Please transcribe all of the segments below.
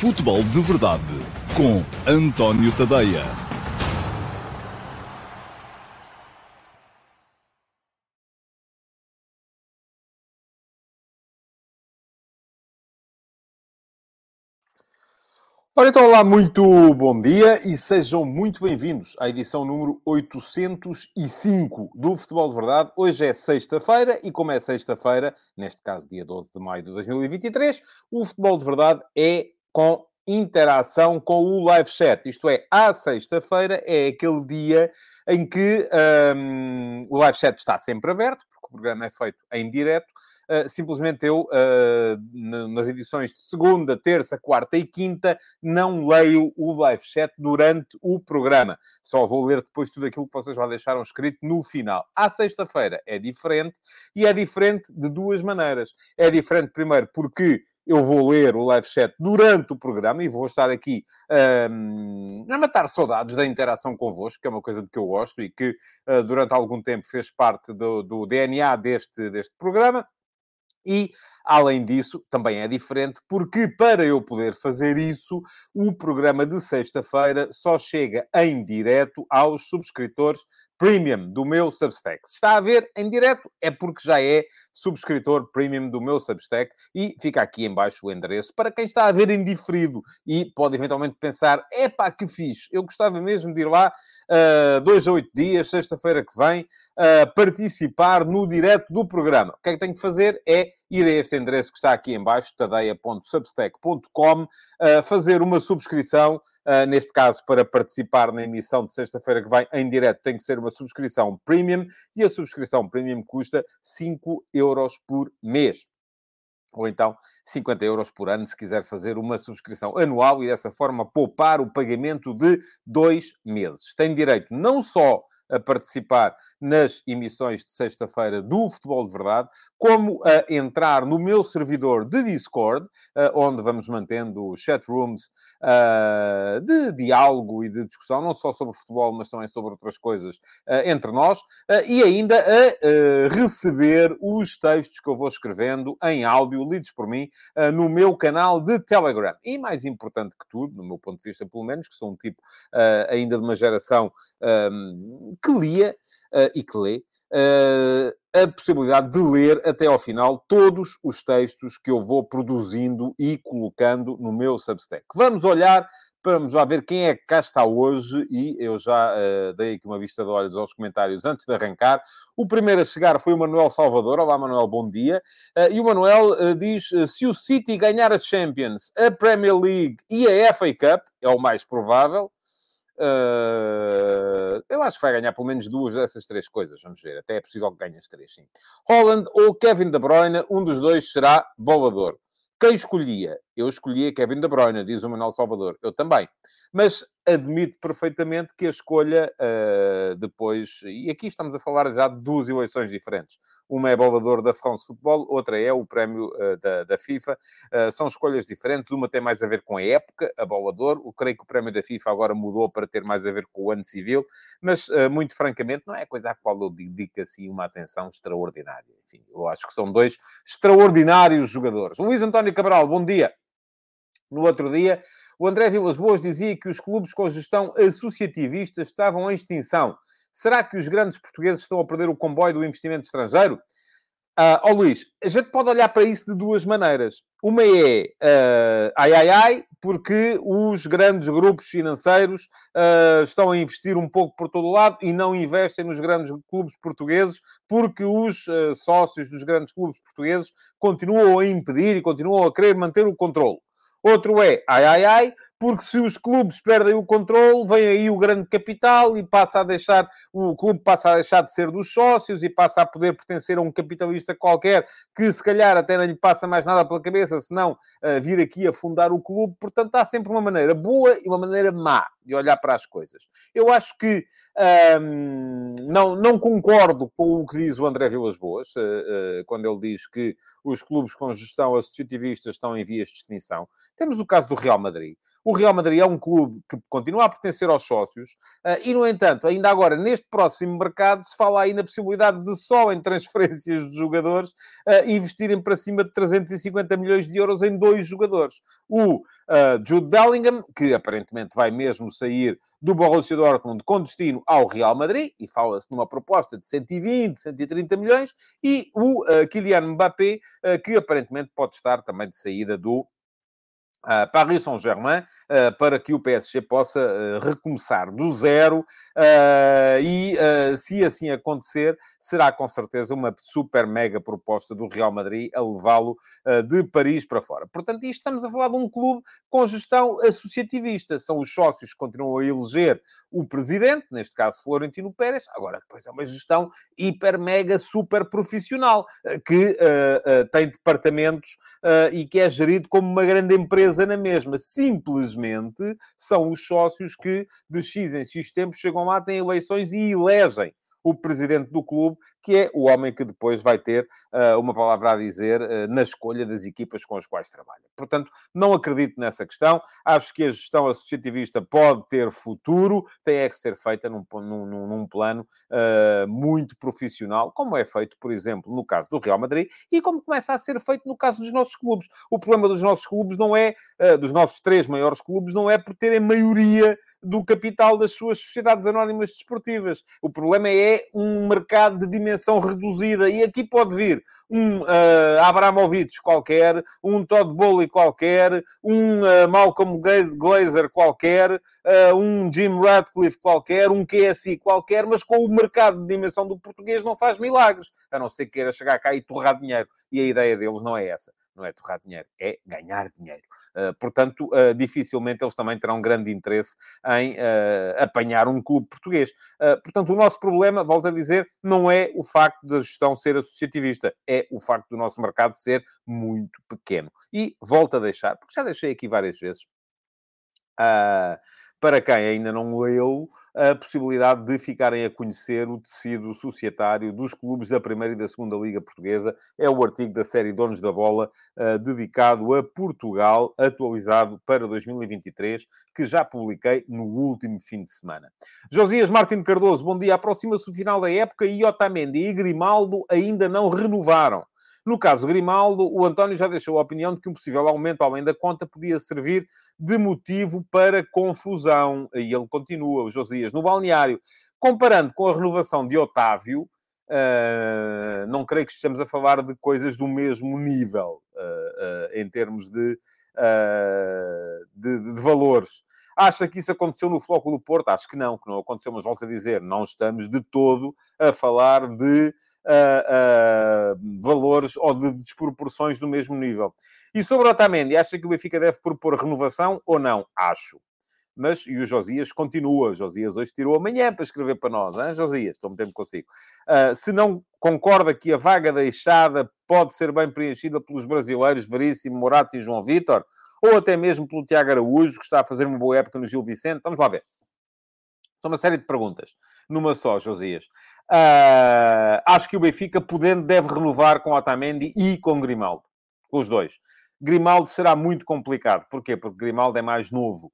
Futebol de Verdade com António Tadeia. Ora então, olá, muito bom dia e sejam muito bem-vindos à edição número 805 do Futebol de Verdade. Hoje é sexta-feira e, como é sexta-feira, neste caso dia 12 de maio de 2023, o Futebol de Verdade é com interação com o live chat. Isto é, à sexta-feira é aquele dia em que um, o live chat está sempre aberto, porque o programa é feito em direto. Uh, simplesmente eu, uh, nas edições de segunda, terça, quarta e quinta, não leio o live chat durante o programa. Só vou ler depois tudo aquilo que vocês já deixaram escrito no final. À sexta-feira é diferente e é diferente de duas maneiras. É diferente, primeiro, porque eu vou ler o live chat durante o programa e vou estar aqui um, a matar saudades da interação convosco, que é uma coisa de que eu gosto e que uh, durante algum tempo fez parte do, do DNA deste, deste programa. E, além disso, também é diferente, porque para eu poder fazer isso, o programa de sexta-feira só chega em direto aos subscritores premium do meu Substack. Se está a ver em direto, é porque já é subscritor premium do meu Substack e fica aqui embaixo o endereço para quem está a ver em diferido e pode eventualmente pensar, epá, que fixe, eu gostava mesmo de ir lá uh, dois a oito dias, sexta-feira que vem, uh, participar no direto do programa. O que é que tenho que fazer? É ir a este endereço que está aqui embaixo, tadeia.substack.com, uh, fazer uma subscrição, uh, neste caso para participar na emissão de sexta-feira que vem em direto, tem que ser uma subscrição premium e a subscrição premium custa 5 euros por mês ou então 50 euros por ano, se quiser fazer uma subscrição anual e dessa forma poupar o pagamento de dois meses. Tem direito não só a participar nas emissões de sexta-feira do Futebol de Verdade, como a entrar no meu servidor de Discord, eh, onde vamos mantendo chat rooms eh, de diálogo e de discussão, não só sobre futebol, mas também sobre outras coisas eh, entre nós, e ainda a receber os textos que eu vou escrevendo em áudio, lidos por mim, no meu canal de Telegram. E mais importante que tudo, no meu ponto de vista, pelo menos, que sou um tipo ainda de uma geração ehm, que lia uh, e que lê, uh, a possibilidade de ler até ao final todos os textos que eu vou produzindo e colocando no meu Substack. Vamos olhar, vamos lá ver quem é que cá está hoje e eu já uh, dei aqui uma vista de olhos aos comentários antes de arrancar. O primeiro a chegar foi o Manuel Salvador. Olá, Manuel, bom dia. Uh, e o Manuel diz, se o City ganhar a Champions, a Premier League e a FA Cup, é o mais provável, Uh, eu acho que vai ganhar pelo menos duas dessas três coisas. Vamos ver. Até é possível que ganhe as três, sim. Holland ou Kevin De Bruyne, um dos dois será bolador. Quem escolhia? Eu escolhia Kevin De Bruyne, diz o Manuel Salvador. Eu também. Mas admito perfeitamente que a escolha uh, depois... E aqui estamos a falar já de duas eleições diferentes. Uma é bolador da France Football, outra é o prémio uh, da, da, FIFA. Uh, são escolhas diferentes. Uma tem mais a ver com a época, a bolador. Eu creio que o prémio da FIFA agora mudou para ter mais a ver com o ano civil. Mas, muito francamente, não é coisa à qual eu dedico assim uma atenção extraordinária. Enfim, eu acho que são dois extraordinários jogadores. Luís António Cabral, bom dia. No outro dia, o André Vilas Boas dizia que os clubes com gestão associativista estavam em extinção. Será que os grandes portugueses estão a perder o comboio do investimento estrangeiro? Uh, oh Luís, a gente pode olhar para isso de duas maneiras. Uma é uh, ai ai ai, porque os grandes grupos financeiros uh, estão a investir um pouco por todo lado e não investem nos grandes clubes portugueses, porque os uh, sócios dos grandes clubes portugueses continuam a impedir e continuam a querer manter o controle. Outro é, ai, ai, ai, porque se os clubes perdem o controle, vem aí o grande capital e passa a deixar, o clube passa a deixar de ser dos sócios e passa a poder pertencer a um capitalista qualquer que se calhar até não lhe passa mais nada pela cabeça, senão uh, vir aqui a fundar o clube. Portanto, há sempre uma maneira boa e uma maneira má de olhar para as coisas. Eu acho que um, não, não concordo com o que diz o André Vilas Boas, uh, uh, quando ele diz que os clubes com gestão associativista estão em vias de extinção. Temos o caso do Real Madrid. O Real Madrid é um clube que continua a pertencer aos sócios uh, e, no entanto, ainda agora, neste próximo mercado, se fala aí na possibilidade de só em transferências de jogadores uh, investirem para cima de 350 milhões de euros em dois jogadores. O Uh, Jude Bellingham, que aparentemente vai mesmo sair do Borussia Dortmund com destino ao Real Madrid, e fala-se numa proposta de 120, 130 milhões, e o uh, Kylian Mbappé, uh, que aparentemente pode estar também de saída do Uh, Paris Saint-Germain uh, para que o PSG possa uh, recomeçar do zero e, se assim acontecer, será com certeza uma super mega proposta do Real Madrid a levá-lo de Paris para fora. Portanto, isto estamos a falar de um clube com gestão associativista. São os sócios que continuam a eleger o presidente, neste caso Florentino Pérez, agora depois é uma gestão hiper mega super profissional que tem departamentos e que é gerido como uma grande empresa empresa na mesma. Simplesmente são os sócios que, de X em X tempo, chegam lá, têm eleições e elegem o presidente do clube que é o homem que depois vai ter uh, uma palavra a dizer uh, na escolha das equipas com as quais trabalha. Portanto, não acredito nessa questão. Acho que a gestão associativista pode ter futuro, tem é que ser feita num, num, num plano uh, muito profissional, como é feito, por exemplo, no caso do Real Madrid e como começa a ser feito no caso dos nossos clubes. O problema dos nossos clubes não é, dos nossos três maiores clubes, não é por terem maioria do capital das suas sociedades anónimas desportivas. O problema é um mercado de dimensão dimensão reduzida, e aqui pode vir um uh, Abramovich qualquer, um Todd Bowley qualquer, um uh, Malcolm Glazer qualquer, uh, um Jim Ratcliffe qualquer, um QSI qualquer, mas com o mercado de dimensão do português não faz milagres, a não ser que queira chegar cá e torrar dinheiro. E a ideia deles não é essa não é torrar dinheiro, é ganhar dinheiro. Uh, portanto, uh, dificilmente eles também terão grande interesse em uh, apanhar um clube português. portanto, o nosso problema, volto a dizer, não é o facto da gestão ser associativista, é o facto do nosso mercado ser muito pequeno. E volto a deixar, porque já deixei aqui várias vezes, para quem ainda não leu, a possibilidade de ficarem a conhecer o tecido societário dos clubes da Primeira e da Segunda Liga Portuguesa. É o artigo da série Donos da Bola, uh, dedicado a Portugal, atualizado para 2023, que já publiquei no último fim de semana. Josias Martins Cardoso, bom dia. Aproxima-se o final da época e Otamendi e Grimaldo ainda não renovaram. No caso Grimaldo, o António já deixou a opinião de que um possível aumento além da conta podia servir de motivo para confusão. E ele continua, o Josias, no balneário. Comparando com a renovação de Otávio, uh, não creio que estejamos a falar de coisas do mesmo nível, uh, uh, em termos de, de, de valores. Acha que isso aconteceu no Flóculo do Porto? Acho que não, que não aconteceu, mas volto a dizer, não estamos de todo a falar de uh, valores ou de desproporções do mesmo nível. E sobre Otamendi, acha que o Benfica deve propor renovação ou não? Acho. Mas, e o Josias continua. Josias hoje tirou amanhã para escrever para nós, hein, Josias? Estou metendo consigo. Uh, se não concorda que a vaga deixada pode ser bem preenchida pelos brasileiros Veríssimo, Morato e João Vitor, ou até mesmo pelo Tiago Araújo, que está a fazer uma boa época no Gil Vicente, vamos lá ver. São uma série de perguntas. Numa só, Josias. Uh, acho que o Benfica, podendo, deve renovar com Otamendi e com Grimaldo. Com os dois. Grimaldo será muito complicado. Porquê? Porque Grimaldo é mais novo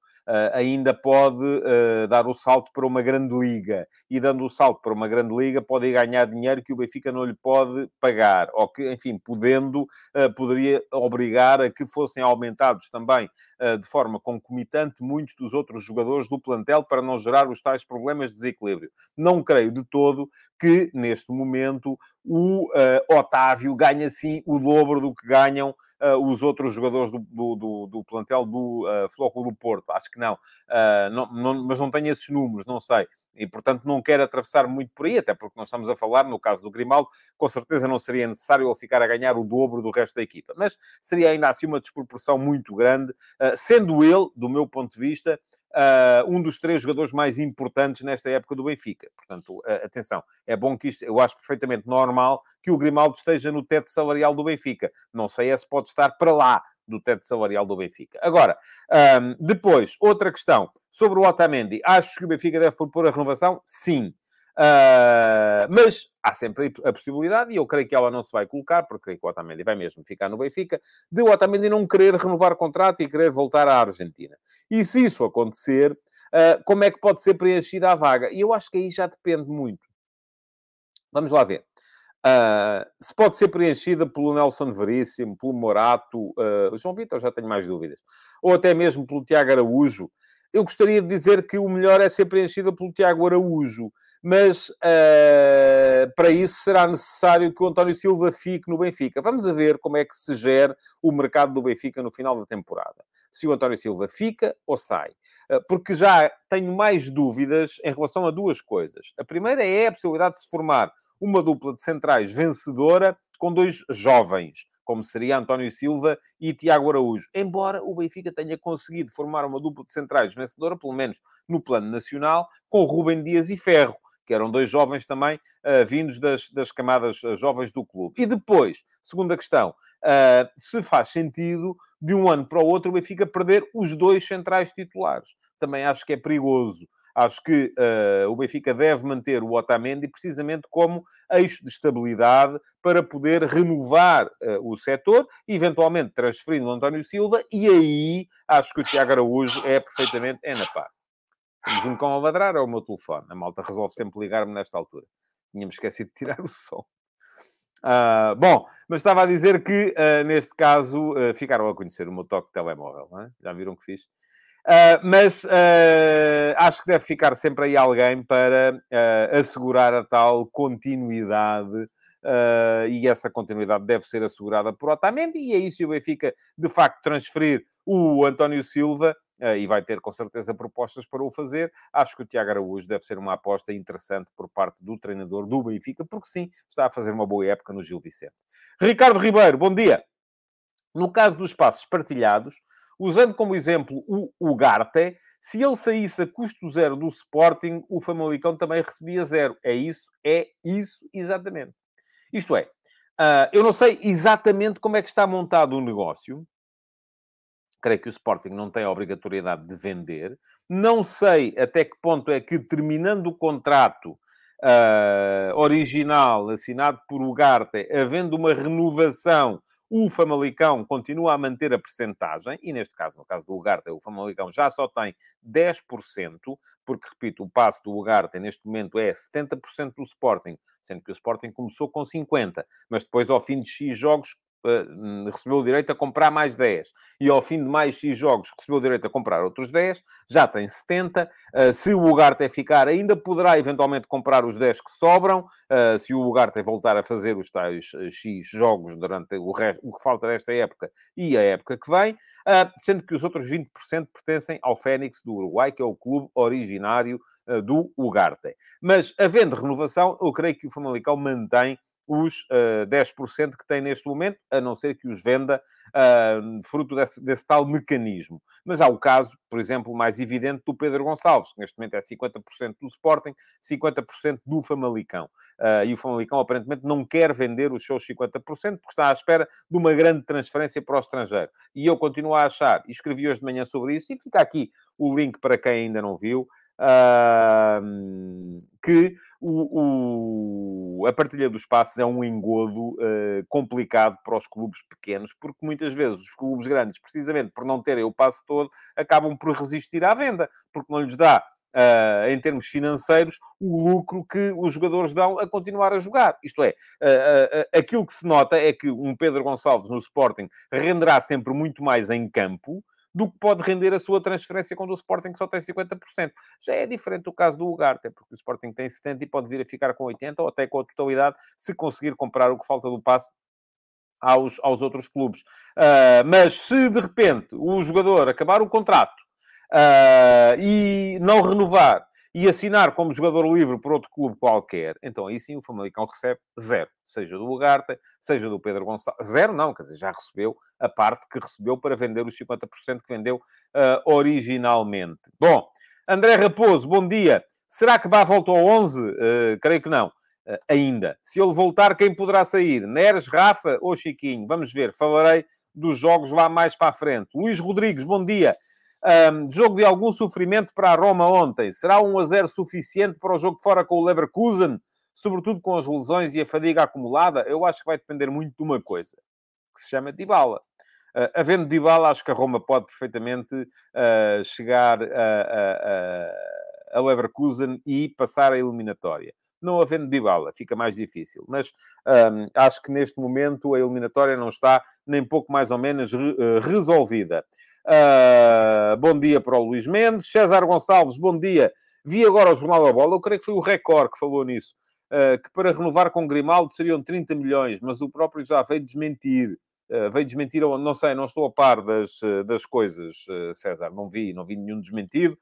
ainda pode uh, dar o salto para uma grande liga. E dando o salto para uma grande liga, pode ganhar dinheiro que o Benfica não lhe pode pagar. Ou que, enfim, podendo, uh, poderia obrigar a que fossem aumentados também de forma concomitante muitos dos outros jogadores do plantel para não gerar os tais problemas de desequilíbrio. Não creio de todo que, neste momento, o uh, Otávio ganha sim o dobro do que ganham uh, os outros jogadores do, do, do, do plantel do uh, Flóculo do Porto. Acho que não. Uh, não, não. Mas não tenho esses números, não sei. E, portanto, não quero atravessar muito por aí, até porque nós estamos a falar, no caso do Grimaldo, com certeza não seria necessário ele ficar a ganhar o dobro do resto da equipa. Mas seria ainda assim uma desproporção muito grande, uh, sendo ele, do meu ponto de vista, uh, um dos três jogadores mais importantes nesta época do Benfica. Portanto, uh, atenção, é bom que isto, eu acho perfeitamente normal que o Grimaldo esteja no teto salarial do Benfica. Não sei se pode estar para lá do teto salarial do Benfica. Agora, um, depois, outra questão sobre o Otamendi. Acho que o Benfica deve propor a renovação? Sim. Uh, mas há sempre a possibilidade, e eu creio que ela não se vai colocar, porque creio que o Otamendi vai mesmo ficar no Benfica, de o Otamendi não querer renovar contrato e querer voltar à Argentina. E se isso acontecer, uh, como é que pode ser preenchida a vaga? E eu acho que aí já depende muito. Vamos lá ver. Uh, se pode ser preenchida pelo Nelson Veríssimo, pelo Morato, o João Vitor já tenho mais dúvidas, ou até mesmo pelo Tiago Araújo, eu gostaria de dizer que o melhor é ser preenchida pelo Tiago Araújo mas uh, para isso será necessário que o António Silva fique no Benfica. Vamos ver como é que se gera o mercado do Benfica no final da temporada. Se o António Silva fica ou sai. Uh, porque já tenho mais dúvidas em relação a duas coisas. A primeira é a possibilidade de se formar uma dupla de centrais vencedora com dois jovens como seria António Silva e Tiago Araújo. Embora o Benfica tenha conseguido formar uma dupla de centrais vencedora, pelo menos no plano nacional, com Rubem Dias e Ferro que eram dois jovens também uh, vindos das, das camadas uh, jovens do clube. E depois, segunda questão, uh, se faz sentido de um ano para o outro o Benfica perder os dois centrais titulares. Também acho que é perigoso. Acho que uh, o Benfica deve manter o Otamendi precisamente como eixo de estabilidade para poder renovar uh, o setor, eventualmente transferindo o António Silva, e aí acho que o Tiago Araújo é perfeitamente é na. Temos um cão a ladrar, é o meu telefone. A malta resolve sempre ligar-me nesta altura. Tínhamos esquecido de tirar o som. Uh, bom, mas estava a dizer que, uh, neste caso, uh, ficaram a conhecer o meu toque de telemóvel, é? Já viram que fiz? mas acho que deve ficar sempre aí alguém para assegurar a tal continuidade Uh, e essa continuidade deve ser assegurada por Otamendi, e aí se o Benfica, de facto, transferir o António Silva, e vai ter com certeza propostas para o fazer, acho que o Tiago Araújo deve ser uma aposta interessante por parte do treinador do Benfica, porque sim, está a fazer uma boa época no Gil Vicente. Ricardo Ribeiro, bom dia! No caso dos passos partilhados, usando como exemplo o Ugarte, se ele saísse a custo zero do Sporting, o Famalicão também recebia zero. É isso? É isso exatamente. Isto é, uh, eu não sei exatamente como é que está montado o negócio. Creio que o Sporting não tem a obrigatoriedade de vender. Não sei até que ponto é que, terminando o contrato uh, original assinado por Ugarte, havendo uma renovação o Famalicão continua a manter a percentagem, e neste caso, no caso do Ugarte, o Famalicão já só tem 10%, porque, repito, o passo do Ugarte neste momento é 70% do Sporting, sendo que o Sporting começou com 50%, mas depois, ao fim de X jogos, uh, recebeu o direito a comprar mais 10. E ao fim de mais X jogos recebeu o direito a comprar outros 10, já tem 70. Uh, eh, se o Ugarte ficar, ainda poderá eventualmente comprar os 10 que sobram. Uh, se o Ugarte voltar a fazer os tais X jogos durante o, resto, o que falta desta época e a época que vem, sendo que os outros 20% pertencem ao Fênix do Uruguai, que é o clube originário do Ugarte. Mas, havendo renovação, eu creio que o Famalicão mantém os uh, eh, 10% que tem neste momento, a não ser que os venda uh, fruto desse, desse, tal mecanismo. Mas há o caso, por exemplo, mais evidente do Pedro Gonçalves, que neste momento é 50% do Sporting, 50% do Famalicão. Uh, e o Famalicão aparentemente não quer vender os seus 50% porque está à espera de uma grande transferência para o estrangeiro. E eu continuo a achar, e escrevi hoje de manhã sobre isso, e fica aqui o link para quem ainda não viu, uh, que o, o, a partilha dos passos é um engodo uh, complicado para os clubes pequenos, porque muitas vezes os clubes grandes, precisamente por não terem o passo todo, acabam por resistir à venda, porque não lhes dá Uh, em termos financeiros, o lucro que os jogadores dão a continuar a jogar. Isto é, uh, uh, aquilo que se nota é que um Pedro Gonçalves no Sporting renderá sempre muito mais em campo do que pode render a sua transferência quando o Sporting só tem 50%. Já é diferente o caso do Ugarte, porque o Sporting tem 70% e pode vir a ficar com 80% ou até com a totalidade, se conseguir comprar o que falta do passe aos, aos outros clubes. Uh, mas se de repente o jogador acabar o contrato uh, e não renovar e assinar como jogador livre por outro clube qualquer, então aí sim o Famalicão recebe zero. Seja do Ugarte, seja do Pedro Gonçalves. Zero não, quer dizer, já recebeu a parte que recebeu para vender os 50% que vendeu uh, originalmente. Bom, André Raposo, bom dia. Será que Bá volta ao 11? Uh, creio que não. Uh, ainda. Se ele voltar, quem poderá sair? Neres, Rafa ou Chiquinho? Vamos ver. Falarei dos jogos lá mais para a frente. Luís Rodrigues, bom dia. Um, jogo de algum sofrimento para a Roma ontem. Será um a 0 suficiente para o jogo fora com o Leverkusen? Sobretudo com as lesões e a fadiga acumulada? Eu acho que vai depender muito de uma coisa, que se chama Dybala. Uh, havendo Dybala, acho que a Roma pode perfeitamente uh, chegar a, a, a, Leverkusen e passar a eliminatória. Não havendo Dybala, fica mais difícil. Mas acho que neste momento a eliminatória não está nem pouco mais ou menos re, uh, resolvida. Uh, bom dia para o Luís Mendes. César Gonçalves, bom dia. Vi agora o Jornal da Bola, eu creio que foi o Record que falou nisso, uh, que para renovar com Grimaldo seriam 30 milhões, mas o próprio já veio desmentir. Uh, veio desmentir, não sei, não estou a par das, das coisas, César, não vi, não vi nenhum desmentido.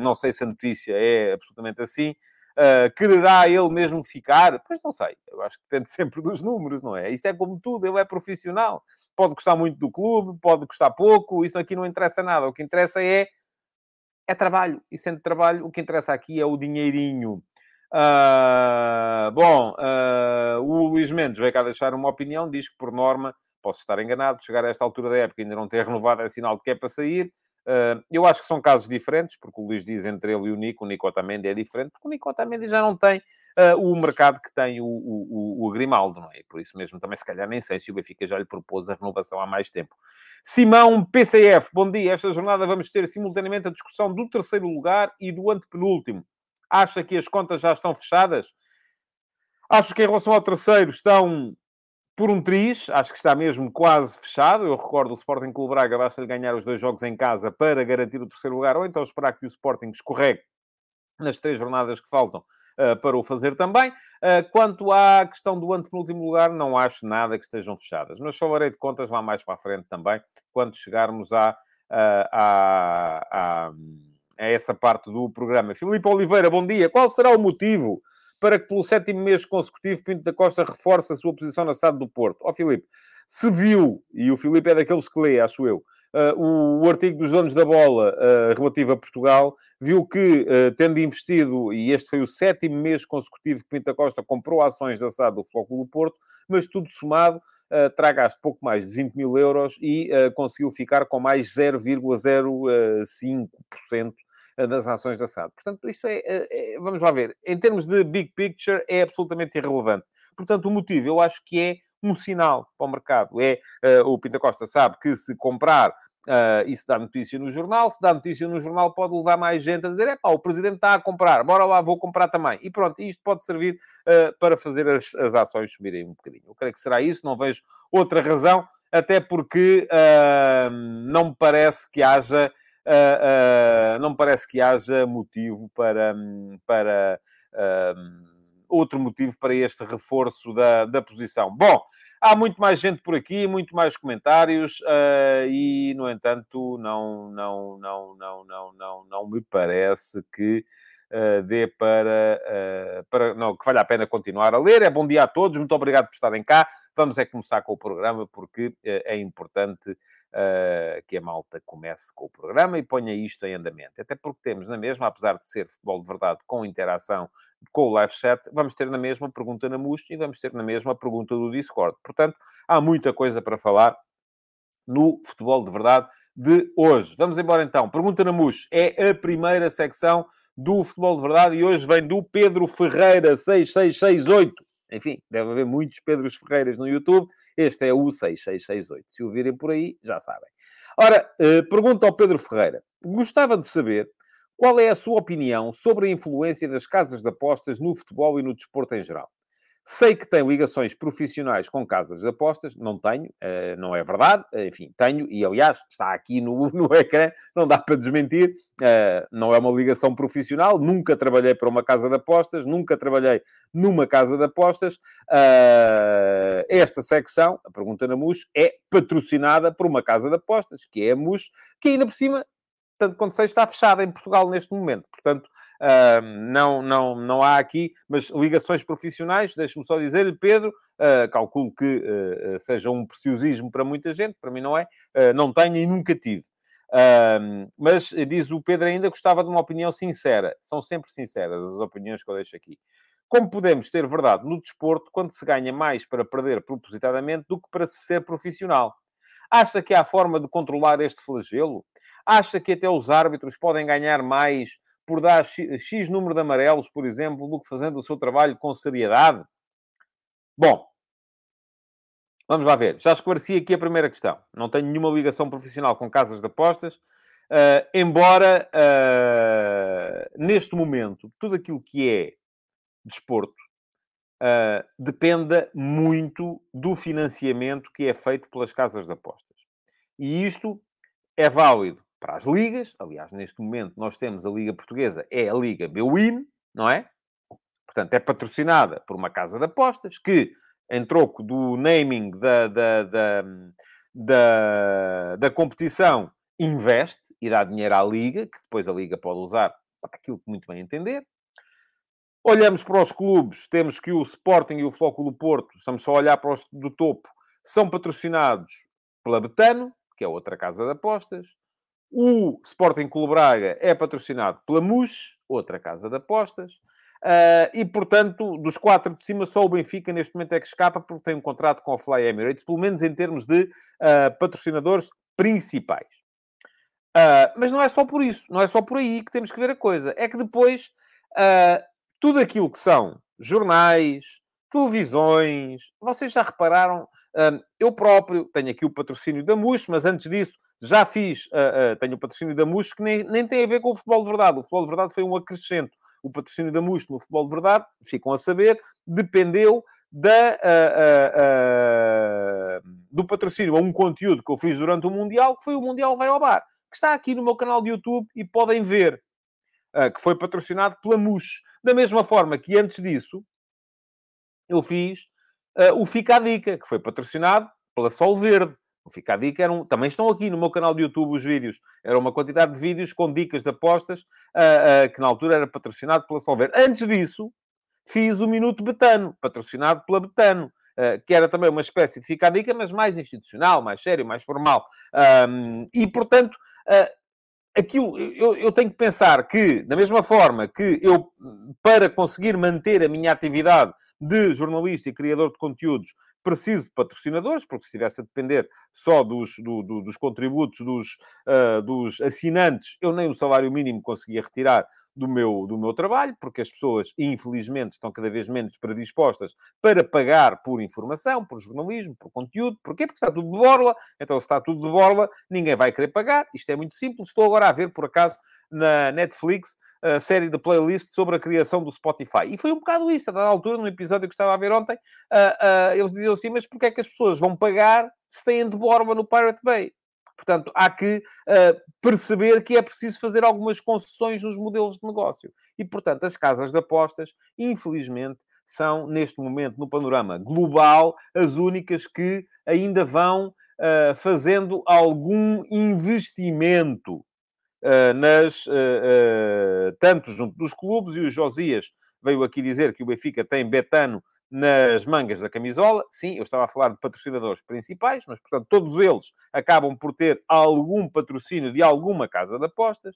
não sei se a notícia é absolutamente assim. Uh, quererá ele mesmo ficar? Pois não sei. Eu acho que depende sempre dos números, não é? Isso é como tudo, ele é profissional. Pode gostar muito do clube, pode gostar pouco, isso aqui não interessa nada. O que interessa é, é trabalho. E sendo trabalho, o que interessa aqui é o dinheirinho. Uh, bom, uh, o Luís Mendes veio cá deixar uma opinião, diz que por norma, posso estar enganado, chegar a esta altura da época ainda não ter renovado é sinal de que é para sair. Uh, eu acho que são casos diferentes, porque o Luís diz entre ele e o Nico, o Nico Otamendi é diferente, porque o Nico Otamendi já não tem uh, o mercado que tem o, o, o, Grimaldo, não é? Por isso mesmo também, se calhar, nem sei se o Benfica já lhe propôs a renovação há mais tempo. Simão PCF, bom dia. Esta jornada vamos ter simultaneamente a discussão do terceiro lugar e do antepenúltimo. Acha que as contas já estão fechadas? Acho que em relação ao terceiro estão por um triz, acho que está mesmo quase fechado. Eu recordo o Sporting Clube Braga, basta-lhe ganhar os dois jogos em casa para garantir o terceiro lugar, ou então esperar que o Sporting escorregue nas três jornadas que faltam uh, para o fazer também. Uh, quanto à questão do antepenúltimo lugar, não acho nada que estejam fechadas. Mas falarei de contas lá mais para a frente também, quando chegarmos à, à, à, a essa parte do programa. Filipe Oliveira, bom dia. Qual será o motivo para que pelo sétimo mês consecutivo Pinto da Costa reforce a sua posição na SAD do Porto. Ó oh, Filipe, se viu, e o Filipe é daqueles que lê, acho eu, Uh, o, o, artigo dos donos da bola uh, relativo a Portugal, viu que, uh, tendo investido, e este foi o sétimo mês consecutivo que Pinto da Costa comprou ações da SAD do Futebol do Porto, mas tudo somado, terá gasto pouco mais de 20 mil euros e conseguiu ficar com mais 0,05% das ações da SAD. Portanto, isto é, é, é, vamos lá ver, em termos de big picture, é absolutamente irrelevante. Portanto, o motivo, eu acho que é um sinal para o mercado. É, uh, o Pinta Costa sabe que se comprar Uh, se dá notícia no jornal, se dá notícia no jornal, pode levar mais gente a dizer: é pá, o presidente está a comprar, bora lá, vou comprar também. E pronto, isto pode servir uh, para fazer as, as ações subirem um bocadinho. Eu creio que será isso, não vejo outra razão, até porque uh, não me parece que haja uh, não me parece que haja motivo para, para uh, outro motivo para este reforço da, da posição. Bom, há muito mais gente por aqui, muito mais comentários e, no entanto, não, não, não, não, não, não, não me parece que Uh, dê para, uh, para não, que vale a pena continuar a ler. É bom dia a todos, muito obrigado por estarem cá. Vamos é começar com o programa porque uh, é importante que a malta comece com o programa e ponha isto em andamento. Até porque temos na mesma, apesar de ser futebol de verdade com interação com o live chat, vamos ter na mesma pergunta na MUS e vamos ter na mesma pergunta do Discord. Portanto, há muita coisa para falar no futebol de verdade de hoje. Vamos embora então. Pergunta na MUS é a primeira secção do futebol de verdade e hoje vem do Pedro Ferreira 6668. Enfim, deve haver muitos Pedros Ferreiras no YouTube. Este é o 6668. Se o virem por aí, já sabem. Ora, eh, pergunta ao Pedro Ferreira. Gostava de saber qual é a sua opinião sobre a influência das casas de apostas no futebol e no desporto em geral. Sei que tem ligações profissionais com casas de apostas, não tenho, uh, não é verdade, uh, enfim, tenho, e aliás, está aqui no, no ecrã, não dá para desmentir, uh, não é uma ligação profissional, nunca trabalhei para uma casa de apostas, nunca trabalhei numa casa de apostas. esta secção, a pergunta na MUS, é patrocinada por uma casa de apostas, que é a MUS, que ainda por cima, tanto quanto sei, está fechada em Portugal neste momento. Portanto, Uh, não, não, não há aqui, mas ligações profissionais, deixe-me só dizer-lhe, Pedro, uh, calculo que uh, seja um preciosismo para muita gente, para mim não é, não tenho e nunca tive. mas diz o Pedro ainda, gostava de uma opinião sincera. São sempre sinceras as opiniões que eu deixo aqui. Como podemos ter verdade no desporto quando se ganha mais para perder propositadamente do que para se ser profissional? Acha que há forma de controlar este flagelo? Acha que até os árbitros podem ganhar mais por dar X, número de amarelos, por exemplo, do que fazendo o seu trabalho com seriedade? Bom, vamos lá ver. Já esclareci aqui a primeira questão. Não tenho nenhuma ligação profissional com casas de apostas, uh, embora uh, neste momento tudo aquilo que é desporto uh, dependa muito do financiamento que é feito pelas casas de apostas. E isto é válido para as ligas. Aliás, neste momento nós temos a Liga Portuguesa, é a Liga Bwin, não é? Portanto, é patrocinada por uma casa de apostas que, em troco do naming da, da, da, da, da competição, investe e dá dinheiro à Liga, que depois a Liga pode usar para aquilo que muito bem entender. Olhamos para os clubes, temos que o Sporting e o do Porto, estamos só a olhar para os do topo, são patrocinados pela Betano, que é outra casa de apostas. O Sporting Clube Braga é patrocinado pela MUS, outra casa de apostas. Uh, e, portanto, dos quatro de cima, só o Benfica neste momento é que escapa porque tem um contrato com a Fly Emirates, pelo menos em termos de uh, patrocinadores principais. Uh, mas não é só por isso, não é só por aí que temos que ver a coisa. É que depois tudo aquilo que são jornais, televisões, vocês já repararam, eu próprio tenho aqui o patrocínio da MUS, mas antes disso já fiz, uh, uh, tenho o patrocínio da MUS que nem, nem tem a ver com o futebol de verdade. O futebol de verdade foi um acrescento. O patrocínio da MUS no futebol de verdade, ficam a saber, dependeu da, uh, do patrocínio a um conteúdo que eu fiz durante o Mundial, que foi o Mundial Vai ao Bar, que está aqui no meu canal de YouTube e podem ver, que foi patrocinado pela MUS. Da mesma forma que antes disso, eu fiz uh, o Fica a Dica, que foi patrocinado pela Sol Verde. Fica a Dica era um... também estão aqui no meu canal de YouTube os vídeos. Era uma quantidade de vídeos com dicas de apostas, uh, uh, que na altura era patrocinado pela Sol Verde. Antes disso, fiz o Minuto Betano, patrocinado pela Betano. que era também uma espécie de fica a dica, mas mais institucional, mais sério, mais formal. Um, e, portanto, aquilo, eu, eu, tenho que pensar que, da mesma forma que eu, para conseguir manter a minha atividade de jornalista e criador de conteúdos, preciso de patrocinadores, porque se estivesse a depender só dos, do, do, dos contributos dos, uh, dos assinantes, eu nem o salário mínimo conseguia retirar do meu, do meu trabalho, porque as pessoas, infelizmente, estão cada vez menos predispostas para pagar por informação, por jornalismo, por conteúdo. Porquê? Porque está tudo de borla. Então, se está tudo de borla, ninguém vai querer pagar. Isto é muito simples. Estou agora a ver, por acaso, na Netflix, a série de playlist sobre a criação do Spotify. E foi um bocado isso. A dada altura, no episódio que estava a ver ontem, uh, eles diziam assim, mas porquê é que as pessoas vão pagar se têm de borla no Pirate Bay? Portanto, há que uh, perceber que é preciso fazer algumas concessões nos modelos de negócio. E, portanto, as casas de apostas, infelizmente, são, neste momento, no panorama global, as únicas que ainda vão uh, fazendo algum investimento nas, tanto junto dos clubes, e o Josias veio aqui dizer que o Benfica tem Betano nas mangas da camisola. Sim, eu estava a falar de patrocinadores principais, mas, portanto, todos eles acabam por ter algum patrocínio de alguma casa de apostas.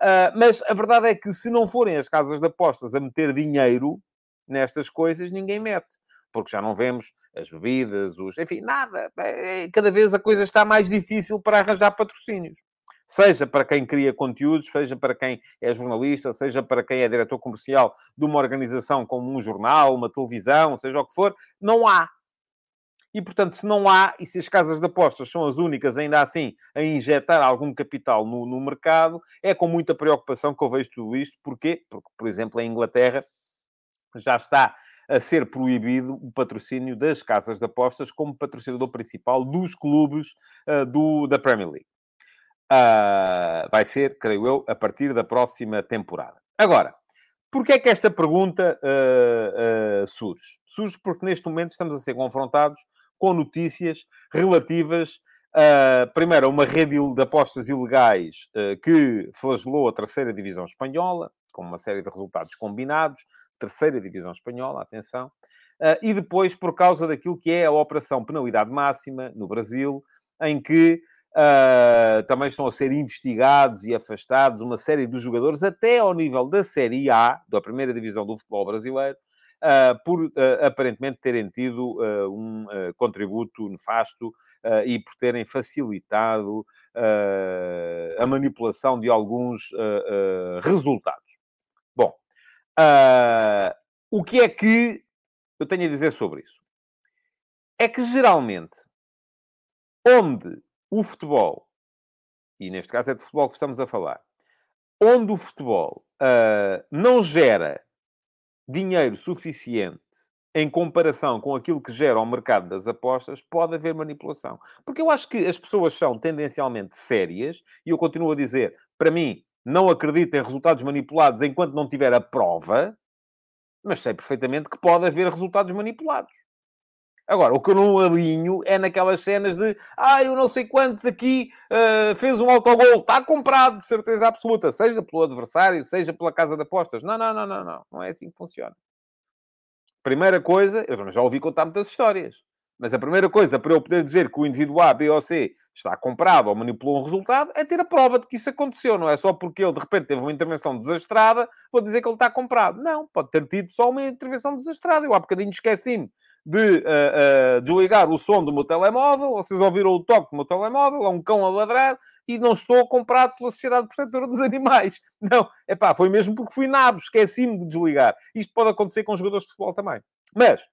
Uh, mas a verdade é que se não forem as casas de apostas a meter dinheiro nestas coisas, ninguém mete. Porque já não vemos as bebidas, os... Enfim, nada. É, cada vez a coisa está mais difícil para arranjar patrocínios seja para quem cria conteúdos, seja para quem é jornalista, seja para quem é diretor comercial de uma organização como um jornal, uma televisão, seja o que for, não há. E, portanto, se não há, e se as casas de apostas são as únicas, ainda assim, a injetar algum capital no, no mercado, é com muita preocupação que eu vejo tudo isto. Porquê? Porque, por exemplo, em Inglaterra já está a ser proibido o patrocínio das casas de apostas como patrocinador principal dos clubes uh, do, da Premier League. Uh, vai ser, creio eu, a partir da próxima temporada. Agora, porquê é que esta pergunta uh, uh, surge? Surge porque neste momento estamos a ser confrontados com notícias relativas, primeiro, a uma rede de apostas ilegais que flagelou a terceira divisão espanhola, com uma série de resultados combinados, terceira divisão espanhola, atenção, e depois por causa daquilo que é a Operação Penalidade Máxima no Brasil, em que Uh, também estão a ser investigados e afastados uma série de jogadores, até ao nível da Série A, da primeira divisão do futebol brasileiro, por aparentemente terem tido um contributo nefasto e por terem facilitado a manipulação de alguns resultados. Bom, o que é que eu tenho a dizer sobre isso? É que geralmente, onde o futebol, e neste caso é de futebol que estamos a falar, onde o futebol uh, não gera dinheiro suficiente em comparação com aquilo que gera o mercado das apostas, pode haver manipulação. Porque eu acho que as pessoas são tendencialmente sérias, e eu continuo a dizer, para mim, não acredito em resultados manipulados enquanto não tiver a prova, mas sei perfeitamente que pode haver resultados manipulados. Agora, o que eu não alinho é naquelas cenas de ah, eu não sei quantos aqui uh, fez um autogol, está comprado, de certeza absoluta, seja pelo adversário, seja pela casa de apostas. Não, não, não, não, não. Não é assim que funciona. Primeira coisa, eu já ouvi contar muitas histórias, mas a primeira coisa para eu poder dizer que o indivíduo A, B ou C está comprado ou manipulou um resultado é ter a prova de que isso aconteceu. Não é só porque ele de repente teve uma intervenção desastrada, vou dizer que ele está comprado. Não, pode ter tido só uma intervenção desastrada. Eu há bocadinho esqueci-me de uh, uh, desligar o som do meu telemóvel, vocês ouviram o toque do meu telemóvel, há um cão a ladrar e não estou comprado pela Sociedade Protetora dos Animais. Não, é pá, foi mesmo porque fui nabo, esqueci-me de desligar. Isto pode acontecer com jogadores de futebol também. Mas,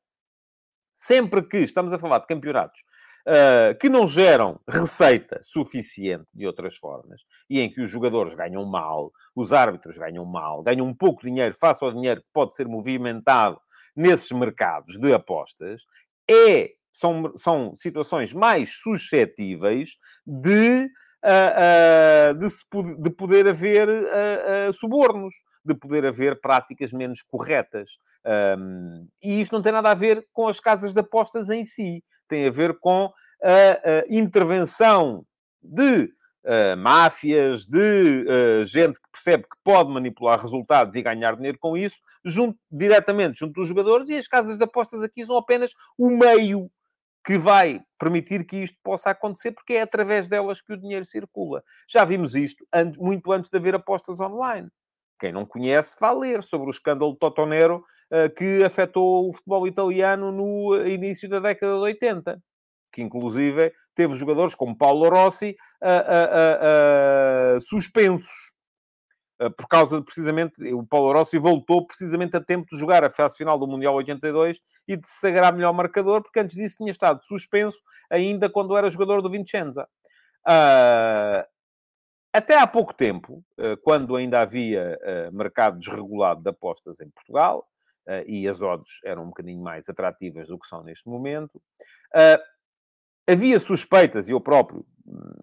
sempre que estamos a falar de campeonatos uh, que não geram receita suficiente de outras formas e em que os jogadores ganham mal, os árbitros ganham mal, ganham um pouco de dinheiro face ao dinheiro que pode ser movimentado nesses mercados de apostas, é, são, são situações mais suscetíveis de, uh, uh, de, se, de poder haver uh, subornos, de poder haver práticas menos corretas. Um, e isto não tem nada a ver com as casas de apostas em si, tem a ver com a, a intervenção de uh, máfias, de uh, gente que percebe que pode manipular resultados e ganhar dinheiro com isso, junto, diretamente junto dos jogadores, e as casas de apostas aqui são apenas o meio que vai permitir que isto possa acontecer, porque é através delas que o dinheiro circula. Já vimos isto muito antes de haver apostas online. Quem não conhece, vá ler sobre o escândalo Totonero uh, que afetou o futebol italiano no início da década de 80 que inclusive teve jogadores como Paulo Rossi uh, uh, suspensos. Por causa de, precisamente, o Paulo Rossi voltou precisamente a tempo de jogar a fase final do Mundial 82 e de se sagrar melhor marcador, porque antes disso tinha estado suspenso ainda quando era jogador do Vincenza. Até há pouco tempo, quando ainda havia mercado desregulado de apostas em Portugal, e as odds eram um bocadinho mais atrativas do que são neste momento, havia suspeitas, eu próprio,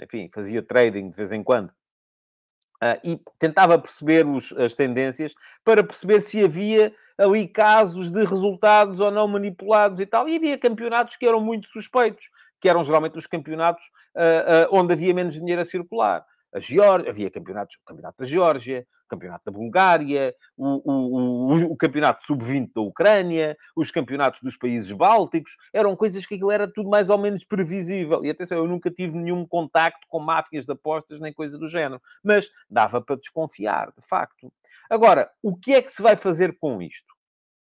enfim, fazia trading de vez em quando, uh, e tentava perceber os, as tendências para perceber se havia ali casos de resultados ou não manipulados e tal. E havia campeonatos que eram muito suspeitos, que eram geralmente os campeonatos uh, uh, onde havia menos dinheiro a circular a Geórgia, havia campeonatos, o campeonato da Geórgia, o campeonato da Bulgária, o, o, o, o campeonato sub-20 da Ucrânia, os campeonatos dos países bálticos, eram coisas que era tudo mais ou menos previsível. E atenção, eu nunca tive nenhum contacto com máfias de apostas nem coisa do género, mas dava para desconfiar, de facto. Agora, o que é que se vai fazer com isto?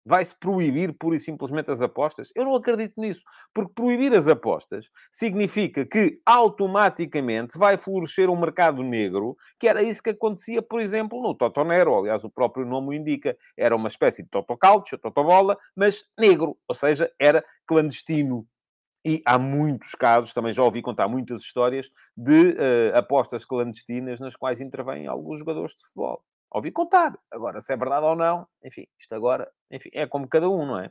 Vai-se proibir pura e simplesmente as apostas? Eu não acredito nisso, porque proibir as apostas significa que automaticamente vai florescer um mercado negro, que era isso que acontecia, por exemplo, no Totonero. Aliás, o próprio nome o indica. Era uma espécie de Totocalcio, Totobola, mas negro, ou seja, era clandestino. E há muitos casos, também já ouvi contar muitas histórias de uh, apostas clandestinas nas quais intervêm alguns jogadores de futebol. Ouvi contar. Agora, se é verdade ou não, enfim, isto agora, enfim, é como cada um, não é?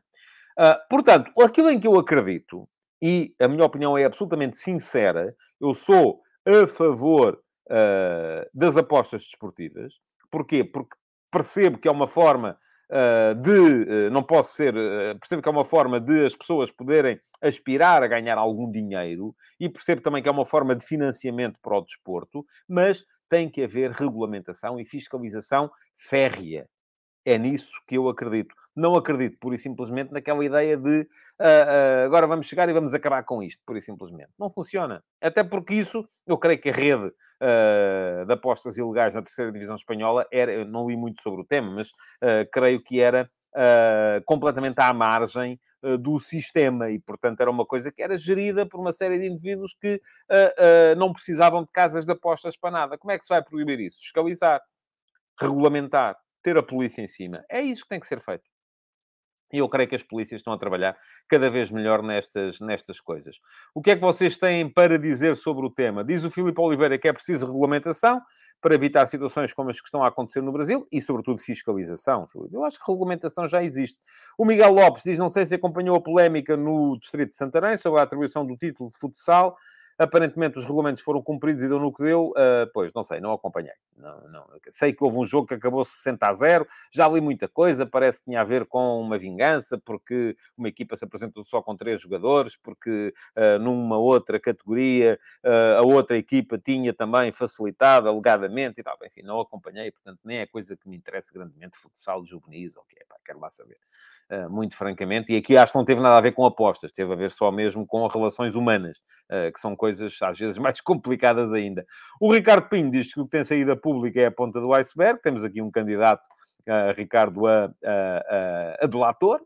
Uh, portanto, aquilo em que eu acredito, e a minha opinião é absolutamente sincera, eu sou a favor uh, das apostas desportivas. Porquê? Porque percebo que é uma forma uh, de. não posso ser. percebo que é uma forma de as pessoas poderem aspirar a ganhar algum dinheiro e percebo também que é uma forma de financiamento para o desporto, mas tem que haver regulamentação e fiscalização férrea. É nisso que eu acredito. Não acredito, pura e simplesmente, naquela ideia de uh, uh, agora vamos chegar e vamos acabar com isto, pura e simplesmente. Não funciona. Até porque isso, eu creio que a rede uh, de apostas ilegais na terceira divisão espanhola era, eu não li muito sobre o tema, mas creio que era uh, completamente à margem uh, do sistema e, portanto, era uma coisa que era gerida por uma série de indivíduos que uh, não precisavam de casas de apostas para nada. Como é que se vai proibir isso? Fiscalizar, regulamentar, ter a polícia em cima. É isso que tem que ser feito. E eu creio que as polícias estão a trabalhar cada vez melhor nestas, nestas coisas. O que é que vocês têm para dizer sobre o tema? Diz o Filipe Oliveira que é preciso regulamentação para evitar situações como as que estão a acontecer no Brasil e, sobretudo, fiscalização. Eu acho que regulamentação já existe. O Miguel Lopes diz, não sei se acompanhou a polémica no Distrito de Santarém sobre a atribuição do título de futsal. Aparentemente os regulamentos foram cumpridos e deu no que deu. Uh, pois, não sei, não acompanhei. Não, não. Sei que houve um jogo que acabou 60 a 0. Já li muita coisa. Parece que tinha a ver com uma vingança, porque uma equipa se apresentou só com três jogadores, porque uh, numa outra categoria uh, a outra equipa tinha também facilitado, alegadamente e tal. Enfim, não acompanhei, portanto, nem é coisa que me interessa grandemente. Futsal juvenis, ou o que é, pá, quero lá saber. Uh, muito francamente. E aqui acho que não teve nada a ver com apostas, teve a ver só mesmo com relações humanas, uh, que são coisas às vezes mais complicadas ainda. O Ricardo Pinho diz que o que tem saída pública é a ponta do iceberg. Temos aqui um candidato, uh, Ricardo, a, a, a, a delator,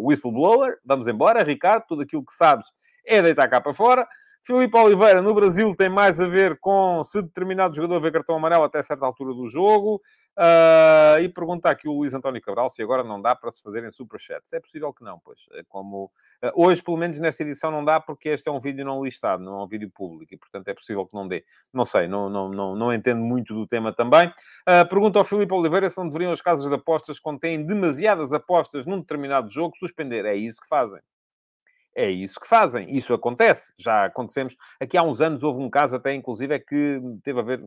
whistleblower. Vamos embora, Ricardo, tudo aquilo que sabes é deitar cá para fora. Filipe Oliveira, no Brasil, tem mais a ver com se determinado jogador vê cartão amarelo até certa altura do jogo. Uh, e pergunta aqui o Luís António Cabral se agora não dá para se fazerem superchats. É possível que não, pois. É como, uh, hoje, pelo menos nesta edição, não dá porque este é um vídeo não listado, não é um vídeo público e, portanto, é possível que não dê. Não sei, não, não, não, não entendo muito do tema também. Uh, pergunta ao Filipe Oliveira se não deveriam as casas de apostas, quando demasiadas apostas num determinado jogo, suspender. É isso que fazem. É isso que fazem. Isso acontece. Já acontecemos. Aqui há uns anos houve um caso, até inclusive, é que teve a ver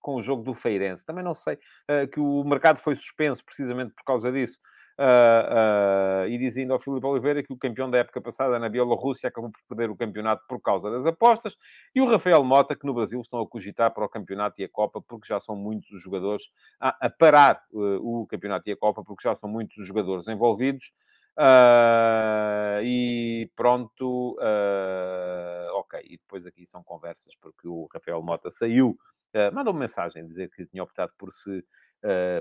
com o jogo do Feirense. Também não sei. Uh, que o mercado foi suspenso precisamente por causa disso. Uh, uh, e dizendo ao Filipe Oliveira que o campeão da época passada na Bielorrússia acabou por perder o campeonato por causa das apostas, e o Rafael Mota, que no Brasil estão a cogitar para o campeonato e a Copa, porque já são muitos os jogadores a, a parar uh, o campeonato e a Copa, porque já são muitos os jogadores envolvidos. Uh, e pronto, ok. E depois aqui são conversas, porque o Rafael Mota saiu, uh, mandou uma mensagem dizer que tinha optado por, se,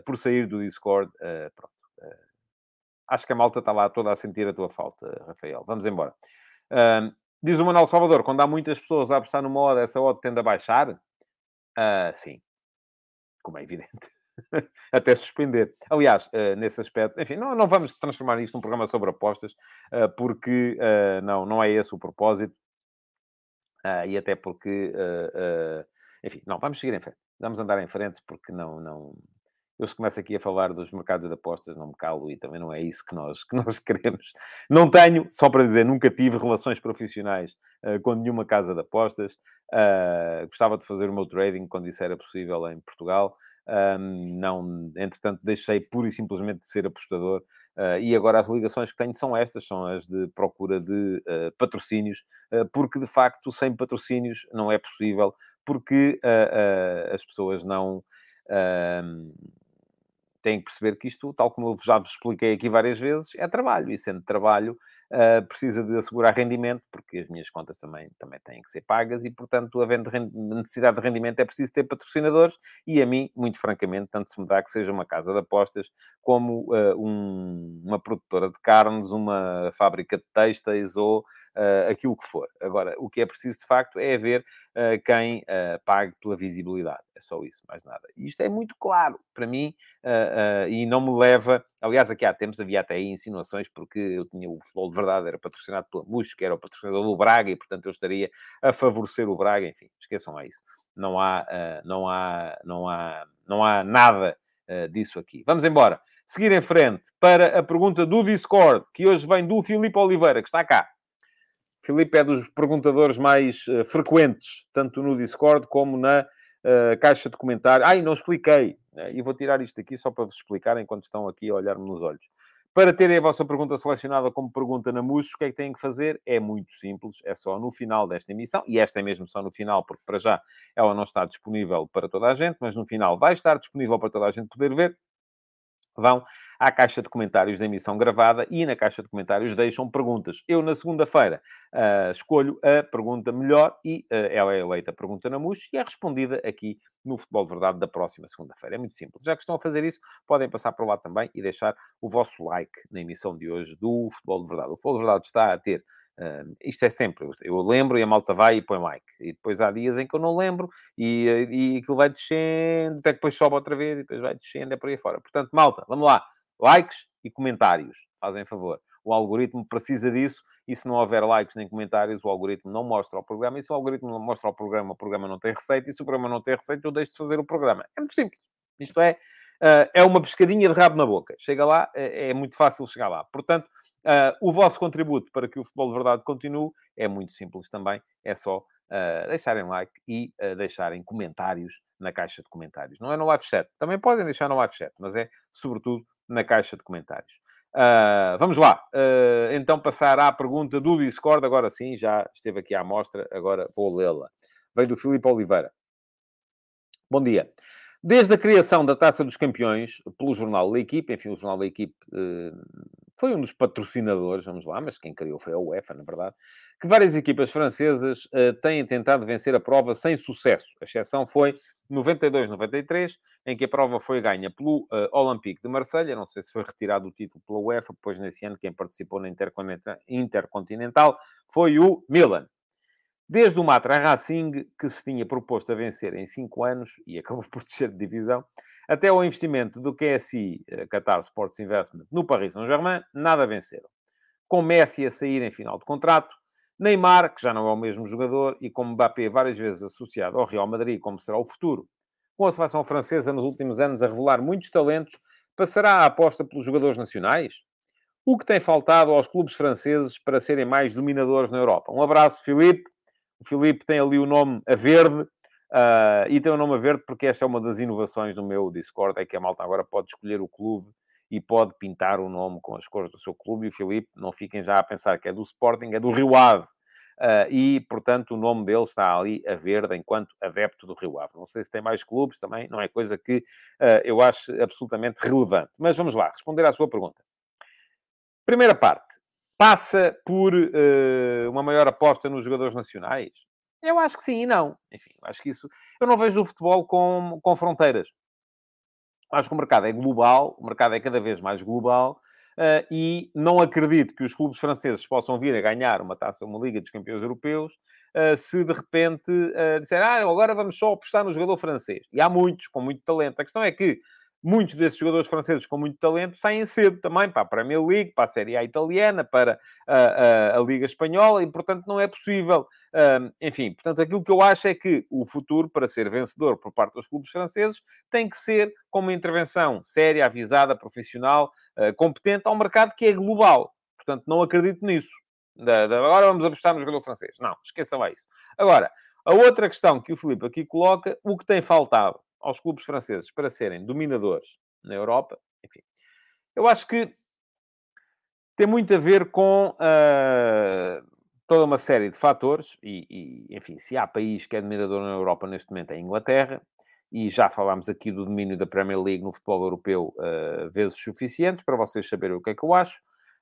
por sair do Discord. pronto. acho que a malta está lá toda a sentir a tua falta, Rafael. Vamos embora. diz o Manuel Salvador: quando há muitas pessoas a apostar numa odd, essa odd tende a baixar? sim, como é evidente. até suspender. Aliás, uh, nesse aspecto, enfim, não, não vamos transformar isto num programa sobre apostas, uh, porque uh, não, não é esse o propósito. e até porque, enfim, não, vamos seguir em frente. Vamos andar em frente porque não, não, eu se começo aqui a falar dos mercados de apostas, não me calo e também não é isso que nós, que nós queremos. Não tenho, só para dizer, nunca tive relações profissionais uh, com nenhuma casa de apostas. Uh, gostava de fazer o meu trading quando isso era possível em Portugal. Um, não, entretanto, deixei pura e simplesmente de ser apostador. Uh, e agora as ligações que tenho são estas, são as de procura de patrocínios, porque de facto sem patrocínios não é possível, porque as pessoas não têm que perceber que isto, tal como eu já vos expliquei aqui várias vezes, é trabalho, e sendo trabalho, uh, precisa de assegurar rendimento, porque as minhas contas também, também têm que ser pagas e, portanto, havendo necessidade de rendimento, é preciso ter patrocinadores. E a mim, muito francamente, tanto se me dá que seja uma casa de apostas como uh, um, uma produtora de carnes, uma fábrica de têxteis ou uh, aquilo que for. Agora, o que é preciso, de facto, é haver uh, quem uh, pague pela visibilidade. É só isso, mais nada. E isto é muito claro para mim e não me leva... Aliás, aqui há tempos havia até aí insinuações, porque eu tinha o futebol de verdade, era patrocinado pela Mush, que era o patrocinador do Braga, e, portanto, eu estaria a favorecer o Braga. Enfim, esqueçam lá isso. Não há, não há, não há, não há nada disso aqui. Vamos embora. Seguir em frente para a pergunta do Discord, que hoje vem do Filipe Oliveira, que está cá. Filipe é dos perguntadores mais uh, frequentes, tanto no Discord como na uh, caixa de comentários. Ai, não expliquei. Né? E vou tirar isto aqui só para vos explicar enquanto estão aqui a olhar-me nos olhos. Para terem a vossa pergunta selecionada como pergunta na MUS, o que é que têm que fazer? É muito simples, é só no final desta emissão, e esta é mesmo só no final, porque para já ela não está disponível para toda a gente, mas no final vai estar disponível para toda a gente poder ver vão à caixa de comentários da emissão gravada e na caixa de comentários deixam perguntas. Eu, na segunda-feira, uh, escolho a pergunta melhor e uh, ela é eleita pergunta na MUS e é respondida aqui no Futebol de Verdade da próxima segunda-feira. É muito simples. Já que estão a fazer isso, podem passar por lá também e deixar o vosso like na emissão de hoje do Futebol de Verdade. O Futebol de Verdade está a ter Uh, isto é sempre, eu lembro e a malta vai e põe like. E depois há dias em que eu não lembro e, e aquilo vai descendo, até que depois sobe outra vez e depois vai descendo, é por aí fora. Portanto, malta, vamos lá. Likes e comentários, fazem favor. O algoritmo precisa disso e se não houver likes nem comentários, o algoritmo não mostra o programa. E se o algoritmo não mostra o programa, o programa não tem receita. E se o programa não tem receita, eu deixo de fazer o programa. É muito simples. Isto é, uh, é uma pescadinha de rabo na boca. Chega lá, é, é muito fácil chegar lá. Portanto, Uh, o vosso contributo para que o Futebol de Verdade continue é muito simples também. É só uh, deixarem like e uh, deixarem comentários na caixa de comentários. Não é no live chat. Também podem deixar no live chat, mas é, sobretudo, na caixa de comentários. vamos lá. então, passar à pergunta do Discord. Agora sim, já esteve aqui à amostra. Agora vou lê-la. Vem do Filipe Oliveira. Bom dia. Desde a criação da Taça dos Campeões pelo jornal da Equipe, enfim, o jornal da Equipe foi um dos patrocinadores, vamos lá, mas quem criou foi a UEFA, na verdade, que várias equipas francesas uh, têm tentado vencer a prova sem sucesso. A exceção foi 92-93, em que a prova foi ganha pelo uh, Olympique de Marselha. Não sei se foi retirado o título pela UEFA, pois nesse ano quem participou na Intercontinental foi o Milan. Desde o Matra Racing, que se tinha proposto a vencer em 5 anos e acabou por descer de divisão, até o investimento do QSI, eh, Qatar Sports Investment, no Paris Saint-Germain, nada venceram. Com Messi a sair em final de contrato, Neymar, que já não é o mesmo jogador, e com Mbappé várias vezes associado ao Real Madrid, como será o futuro, com a seleção francesa nos últimos anos a revelar muitos talentos, passará a aposta pelos jogadores nacionais? O que tem faltado aos clubes franceses para serem mais dominadores na Europa? Um abraço, Filipe. O Filipe tem ali o nome a verde, Uh, e tem o nome a verde porque esta é uma das inovações do meu Discord, é que a malta agora pode escolher o clube e pode pintar o nome com as cores do seu clube. E o Filipe, não fiquem já a pensar que é do Sporting, é do Rio Ave. Uh, e, portanto, o nome dele está ali a verde enquanto adepto do Rio Ave. Não sei se tem mais clubes também, não é coisa que uh, eu acho absolutamente relevante. Mas vamos lá, responder à sua pergunta. Primeira parte. Passa por uh, uma maior aposta nos jogadores nacionais? Eu acho que sim e não. Enfim, acho que isso. Eu não vejo o futebol com, com fronteiras. Acho que o mercado é global, o mercado é cada vez mais global. Uh, e não acredito que os clubes franceses possam vir a ganhar uma taça, uma Liga dos Campeões Europeus, uh, se de repente uh, ah, agora vamos só apostar no jogador francês. E há muitos com muito talento. A questão é que muitos desses jogadores franceses com muito talento saem cedo também para a Premier League, para a Série A italiana, para a, a, a Liga Espanhola, e portanto não é possível. Um, enfim, portanto, aquilo que eu acho é que o futuro, para ser vencedor por parte dos clubes franceses, tem que ser com uma intervenção séria, avisada, profissional, uh, competente ao mercado que é global. Portanto, não acredito nisso. Da, da, agora vamos apostar no jogador francês. Não, esqueça lá isso. Agora, a outra questão que o Filipe aqui coloca, o que tem faltado aos clubes franceses para serem dominadores na Europa, enfim, eu acho que tem muito a ver com uh, toda uma série de fatores, e, e, enfim, se há país que é dominador na Europa neste momento é a Inglaterra, e já falámos aqui do domínio da Premier League no futebol europeu uh, vezes suficientes, para vocês saberem o que é que eu acho.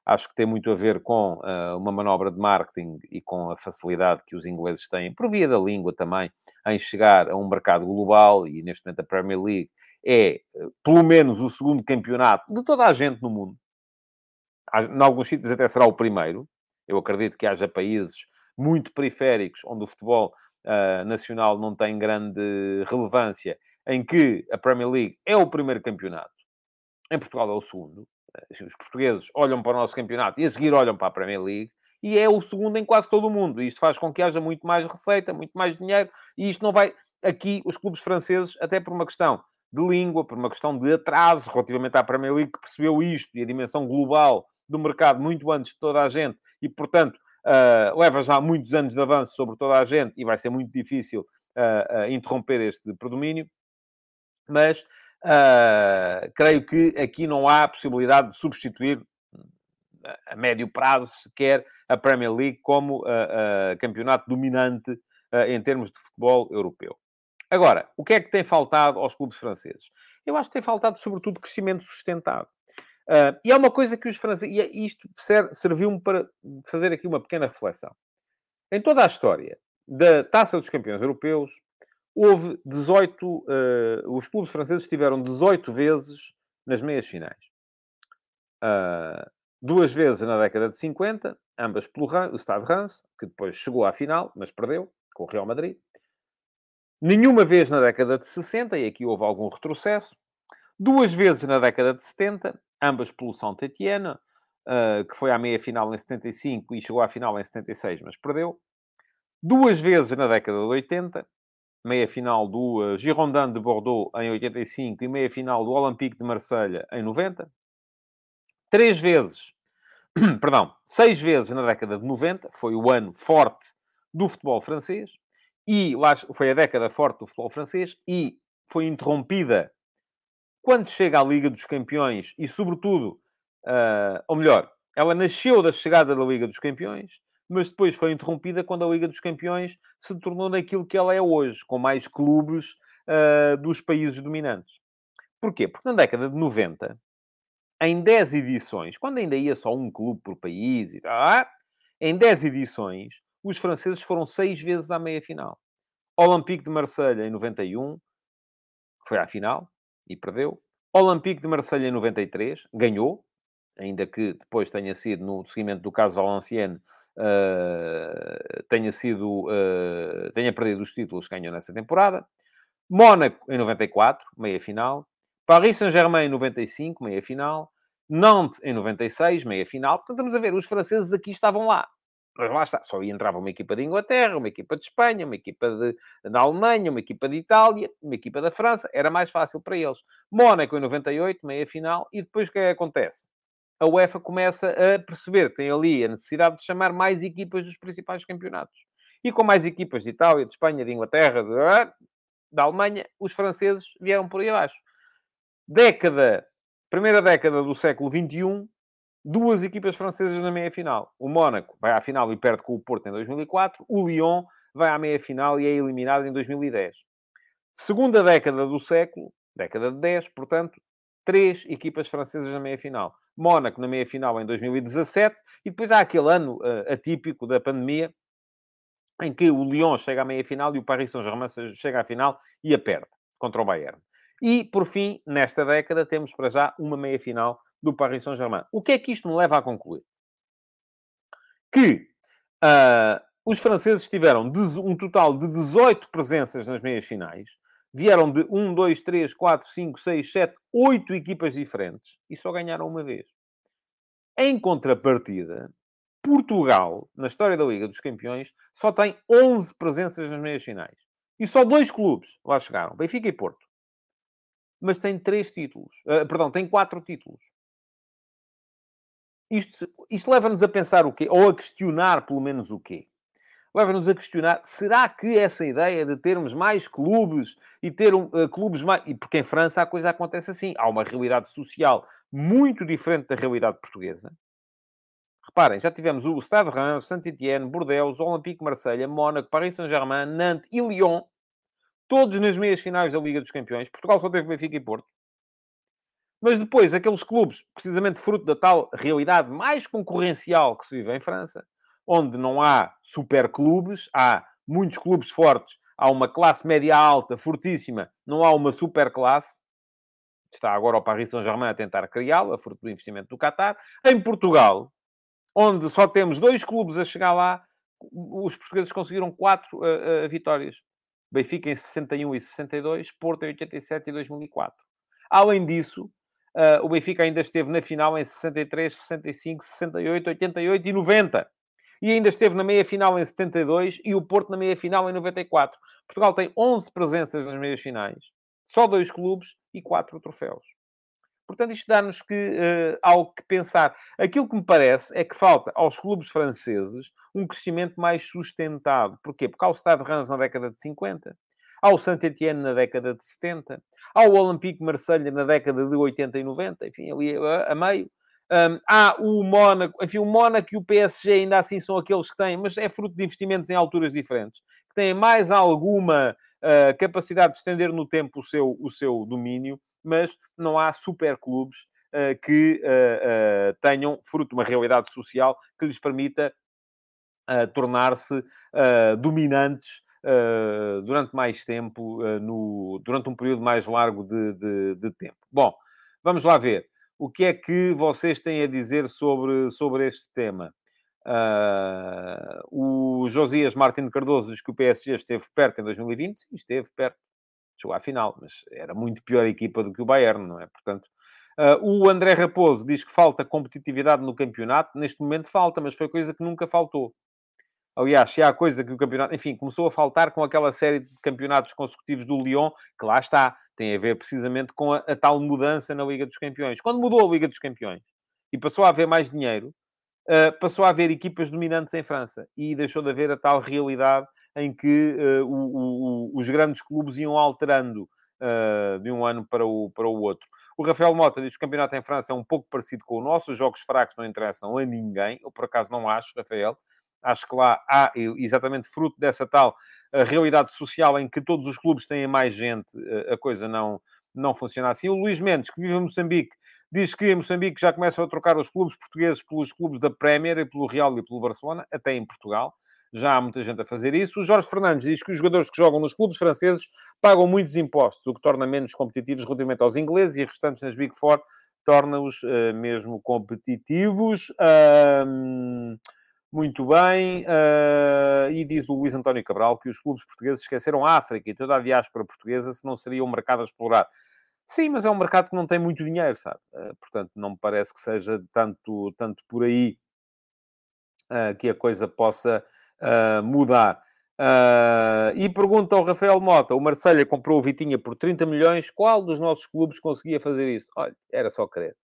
Acho que tem muito a ver com uh, uma manobra de marketing e com a facilidade que os ingleses têm, por via da língua também, em chegar a um mercado global, e neste momento a Premier League é, uh, pelo menos, o segundo campeonato de toda a gente no mundo. Em alguns sítios até será o primeiro. Eu acredito que haja países muito periféricos, onde o futebol uh, nacional não tem grande relevância, em que a Premier League é o primeiro campeonato. Em Portugal é o segundo. Assim, os portugueses olham para o nosso campeonato e a seguir olham para a Premier League e é o segundo em quase todo o mundo. Isto faz com que haja muito mais receita, muito mais dinheiro e isto não vai. Aqui, os clubes franceses, até por uma questão de língua, por uma questão de atraso relativamente à Premier League, que percebeu isto e a dimensão global do mercado muito antes de toda a gente e, portanto, uh, leva já muitos anos de avanço sobre toda a gente e vai ser muito difícil uh, uh, interromper este predomínio. Mas Uh, creio que aqui não há possibilidade de substituir a médio prazo sequer a Premier League como uh, uh, campeonato dominante em termos de futebol europeu. Agora, o que é que tem faltado aos clubes franceses? Eu acho que tem faltado, sobretudo, crescimento sustentado. E é uma coisa que os franceses... E é, isto serviu-me para fazer aqui uma pequena reflexão. Em toda a história da Taça dos Campeões Europeus, houve 18... Uh, os clubes franceses tiveram 18 vezes nas meias finais. Uh, duas vezes na década de 50, ambas pelo o Stade Reims, que depois chegou à final, mas perdeu, com o Real Madrid. Nenhuma vez na década de 60, e aqui houve algum retrocesso. Duas vezes na década de 70, ambas pelo Saint-Étienne, uh, que foi à meia-final em 75 e chegou à final em 76, mas perdeu. Duas vezes na década de 80, meia-final do uh, Girondin de Bordeaux em 85 e meia-final do Olympique de Marselha em 90. Três vezes, perdão, seis vezes na década de 90, foi o ano forte do futebol francês. E lá foi a década forte do futebol francês e foi interrompida quando chega à Liga dos Campeões e, sobretudo, uh, ou melhor, ela nasceu da chegada da Liga dos Campeões, mas depois foi interrompida quando a Liga dos Campeões se tornou naquilo que ela é hoje, com mais clubes uh, dos países dominantes. Porquê? Porque na década de 90, em 10 edições, quando ainda ia só um clube por país e tal, em 10 edições, os franceses foram seis vezes à meia-final. Olympique de Marselha em 91, foi à final e perdeu. Olympique de Marselha em 93, ganhou, ainda que depois tenha sido, no seguimento do caso Valenciennes, uh, tenha sido, uh, tenha perdido os títulos que ganhou nessa temporada. Mónaco em 94, meia-final. Paris Saint-Germain em 95, meia-final. Nantes em 96, meia-final. Portanto, estamos a ver, os franceses aqui estavam lá. Mas lá está, só entrava uma equipa de Inglaterra, uma equipa de Espanha, uma equipa de, da Alemanha, uma equipa de Itália, uma equipa da França, era mais fácil para eles. Mónaco em 98, meia-final, e depois o que é que acontece? A UEFA começa a perceber que tem ali a necessidade de chamar mais equipas dos principais campeonatos. E com mais equipas de Itália, de Espanha, de Inglaterra, de, da Alemanha, os franceses vieram por aí abaixo. Década, primeira década do século XXI, duas equipas francesas na meia-final. O Mónaco vai à final e perde com o Porto em 2004. O Lyon vai à meia-final e é eliminado em 2010. Segunda década do século, década de 10, portanto, três equipas francesas na meia-final. Mónaco na meia-final em 2017 e depois há aquele ano uh, atípico da pandemia em que o Lyon chega à meia-final e o Paris Saint-Germain chega à final e a perde contra o Bayern. E, por fim, nesta década, temos para já uma meia-final do Paris Saint-Germain. O que é que isto me leva a concluir? Que uh, os franceses tiveram um total de 18 presenças nas meias finais, vieram de 1, 2, 3, 4, 5, 6, 7, 8 equipas diferentes e só ganharam uma vez. Em contrapartida, Portugal, na história da Liga dos Campeões, só tem 11 presenças nas meias finais. E só dois clubes lá chegaram, Benfica e Porto. Mas tem três títulos. Uh, perdão, tem quatro títulos. Isto, isto leva-nos a pensar o quê? Ou a questionar, pelo menos, o quê? Leva-nos a questionar, será que essa ideia de termos mais clubes e ter um, uh, clubes mais... E porque em França a coisa acontece assim. Há uma realidade social muito diferente da realidade portuguesa. Reparem, já tivemos o Stade Reims, Saint-Étienne, Bordeaux, Olympique Marselha, Mónaco, Paris Saint-Germain, Nantes e Lyon. Todos nas meias finais da Liga dos Campeões. Portugal só teve Benfica e Porto. Mas depois, aqueles clubes, precisamente fruto da tal realidade mais concorrencial que se vive em França, onde não há superclubes, há muitos clubes fortes, há uma classe média alta, fortíssima, não há uma superclasse. Está agora o Paris Saint-Germain a tentar criá-la, fruto do investimento do Qatar. Em Portugal, onde só temos dois clubes a chegar lá, os portugueses conseguiram quatro uh, uh, vitórias. Benfica em 61 e 62, Porto em 87 e 2004. Além disso, Uh, o Benfica ainda esteve na final em 63, 65, 68, 88 e 90. E ainda esteve na meia-final em 72 e o Porto na meia-final em 94. Portugal tem 11 presenças nas meias finais. Só dois clubes e quatro troféus. Portanto, isto dá-nos que, uh, algo que pensar. Aquilo que me parece é que falta aos clubes franceses um crescimento mais sustentado. Porquê? Porque há o Stade de Reims na década de 50, ao Saint-Étienne na década de 70, ao Olympique Marselha na década de 80 e 90, enfim, ali a, a meio. Um, há o Mónaco, enfim, o Mónaco e o PSG ainda assim são aqueles que têm, mas é fruto de investimentos em alturas diferentes, que têm mais alguma uh, capacidade de estender no tempo o seu, o seu domínio, mas não há superclubes uh, que uh, uh, tenham, fruto de uma realidade social, que lhes permita tornar-se dominantes durante mais tempo, no, durante um período mais largo de, de, de tempo. Bom, vamos lá ver. O que é que vocês têm a dizer sobre, sobre este tema? Uh, o Josias Martins Cardoso diz que o PSG esteve perto em 2020. Sim, esteve perto. Chegou à final, mas era muito pior equipa do que o Bayern, não é? Portanto, uh, o André Raposo diz que falta competitividade no campeonato. Neste momento falta, mas foi coisa que nunca faltou. Aliás, se há coisa que o campeonato... Enfim, começou a faltar com aquela série de campeonatos consecutivos do Lyon, que lá está. Tem a ver precisamente com a, a tal mudança na Liga dos Campeões. Quando mudou a Liga dos Campeões e passou a haver mais dinheiro, uh, passou a haver equipas dominantes em França e deixou de haver a tal realidade em que uh, o, o, os grandes clubes iam alterando uh, de um ano para o, para o outro. O Rafael Mota diz que o campeonato em França é um pouco parecido com o nosso, os jogos fracos não interessam a ninguém. Eu, por acaso, não acho, Rafael. Acho que lá há, exatamente fruto dessa tal realidade social em que todos os clubes têm mais gente, a coisa não, não funciona assim. O Luís Mendes, que vive em Moçambique, Diz que em Moçambique já começam a trocar os clubes portugueses pelos clubes da Premier e pelo Real e pelo Barcelona, até em Portugal. Já há muita gente a fazer isso. O Jorge Fernandes diz que os jogadores que jogam nos clubes franceses pagam muitos impostos, o que torna menos competitivos relativamente aos ingleses e restantes nas Big Four torna-os uh, mesmo competitivos. Muito bem. Uh, e diz o Luís António Cabral que os clubes portugueses esqueceram a África e toda a diáspora portuguesa se não seria um mercado a explorar. Sim, mas é um mercado que não tem muito dinheiro, sabe? Uh, portanto, não me parece que seja tanto, tanto por aí uh, que a coisa possa mudar. e pergunta ao Rafael Mota: o Marselha comprou o Vitinha por 30 milhões, qual dos nossos clubes conseguia fazer isso? Olha, era só querer.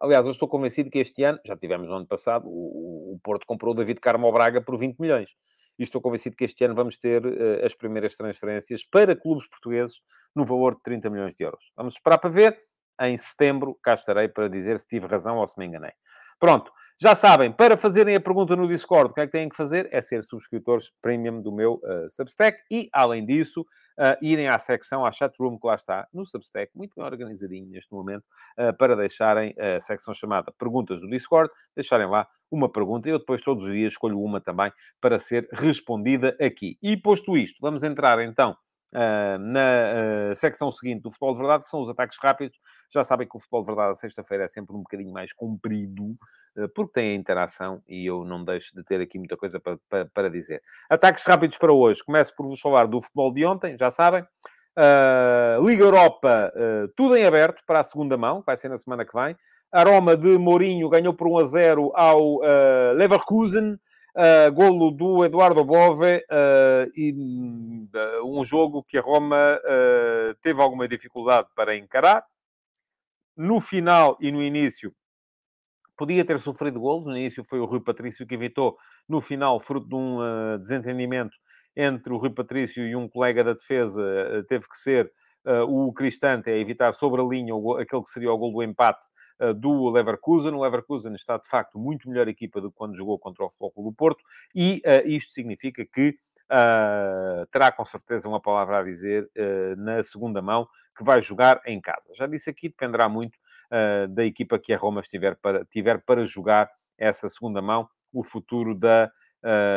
Aliás, eu estou convencido que este ano, já tivemos no ano passado, o, o Porto comprou o David Carmo Braga por 20 milhões. E estou convencido que este ano vamos ter as primeiras transferências para clubes portugueses no valor de 30 milhões de euros. Vamos esperar para ver. Em setembro, cá estarei para dizer se tive razão ou se me enganei. Pronto, já sabem, para fazerem a pergunta no Discord, o que é que têm que fazer? É ser subscritores premium do meu uh, Substack e, além disso, uh, irem à secção, à chatroom que lá está, no Substack, muito bem organizadinho neste momento, uh, para deixarem a secção chamada Perguntas do Discord, deixarem lá uma pergunta. Eu depois, todos os dias, escolho uma também para ser respondida aqui. E posto isto, vamos entrar então Uh, na uh, secção seguinte do Futebol de Verdade, são os ataques rápidos. Já sabem que o Futebol de Verdade, sexta-feira, é sempre um bocadinho mais comprido, uh, porque tem a interação e eu não deixo de ter aqui muita coisa para, para, para dizer. Ataques rápidos para hoje. Começo por vos falar do futebol de ontem, já sabem. Liga Europa, tudo em aberto para a segunda mão, vai ser na semana que vem. Aroma de Mourinho ganhou por 1 a 0 ao Leverkusen. Uh, golo do Eduardo Bove uh, e uh, um jogo que a Roma teve alguma dificuldade para encarar. No final e no início podia ter sofrido golos. No início foi o Rui Patrício que evitou. No final, fruto de um desentendimento entre o Rui Patrício e um colega da defesa, teve que ser o Cristante a evitar sobre a linha aquele que seria o gol do empate do Leverkusen. O Leverkusen está, de facto, muito melhor equipa do que quando jogou contra o Futebol do Porto e uh, isto significa que Uh, terá com certeza uma palavra a dizer uh, na segunda mão, que vai jogar em casa. Já disse aqui, dependerá muito uh, da equipa que a Roma estiver para, tiver para jogar essa segunda mão, o futuro da,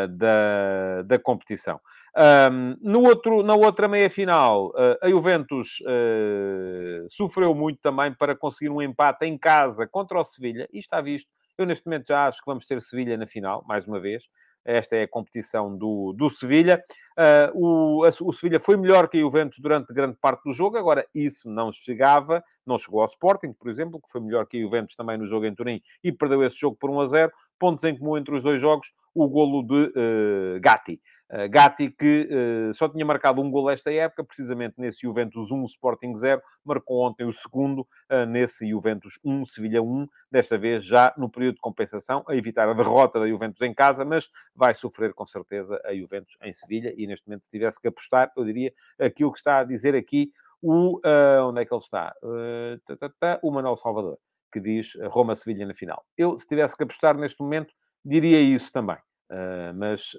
da, da competição. Um, no outro, na outra meia-final, uh, a Juventus uh, sofreu muito também para conseguir um empate em casa contra o Sevilha, e está visto. Eu, neste momento, já acho que vamos ter Sevilha na final, mais uma vez. Esta é a competição do, do Sevilha. Uh, o, o Sevilha foi melhor que a Juventus durante grande parte do jogo. Agora, isso não chegava, não chegou ao Sporting, por exemplo, que foi melhor que a Juventus também no jogo em Turim e perdeu esse jogo por 1 a 0. Pontos em comum entre os dois jogos, o golo de uh, Gatti. Uh, Gatti, que uh, só tinha marcado um golo esta época, precisamente nesse Juventus 1, Sporting 0, marcou ontem o segundo uh, nesse Juventus 1, Sevilha 1, desta vez já no período de compensação, a evitar a derrota da Juventus em casa, mas vai sofrer com certeza a Juventus em Sevilha, e neste momento, se tivesse que apostar, eu diria aquilo que está a dizer aqui o... onde é que ele está? o Manuel Salvador, que diz Roma-Sevilha na final. Eu, se tivesse que apostar neste momento, diria isso também. mas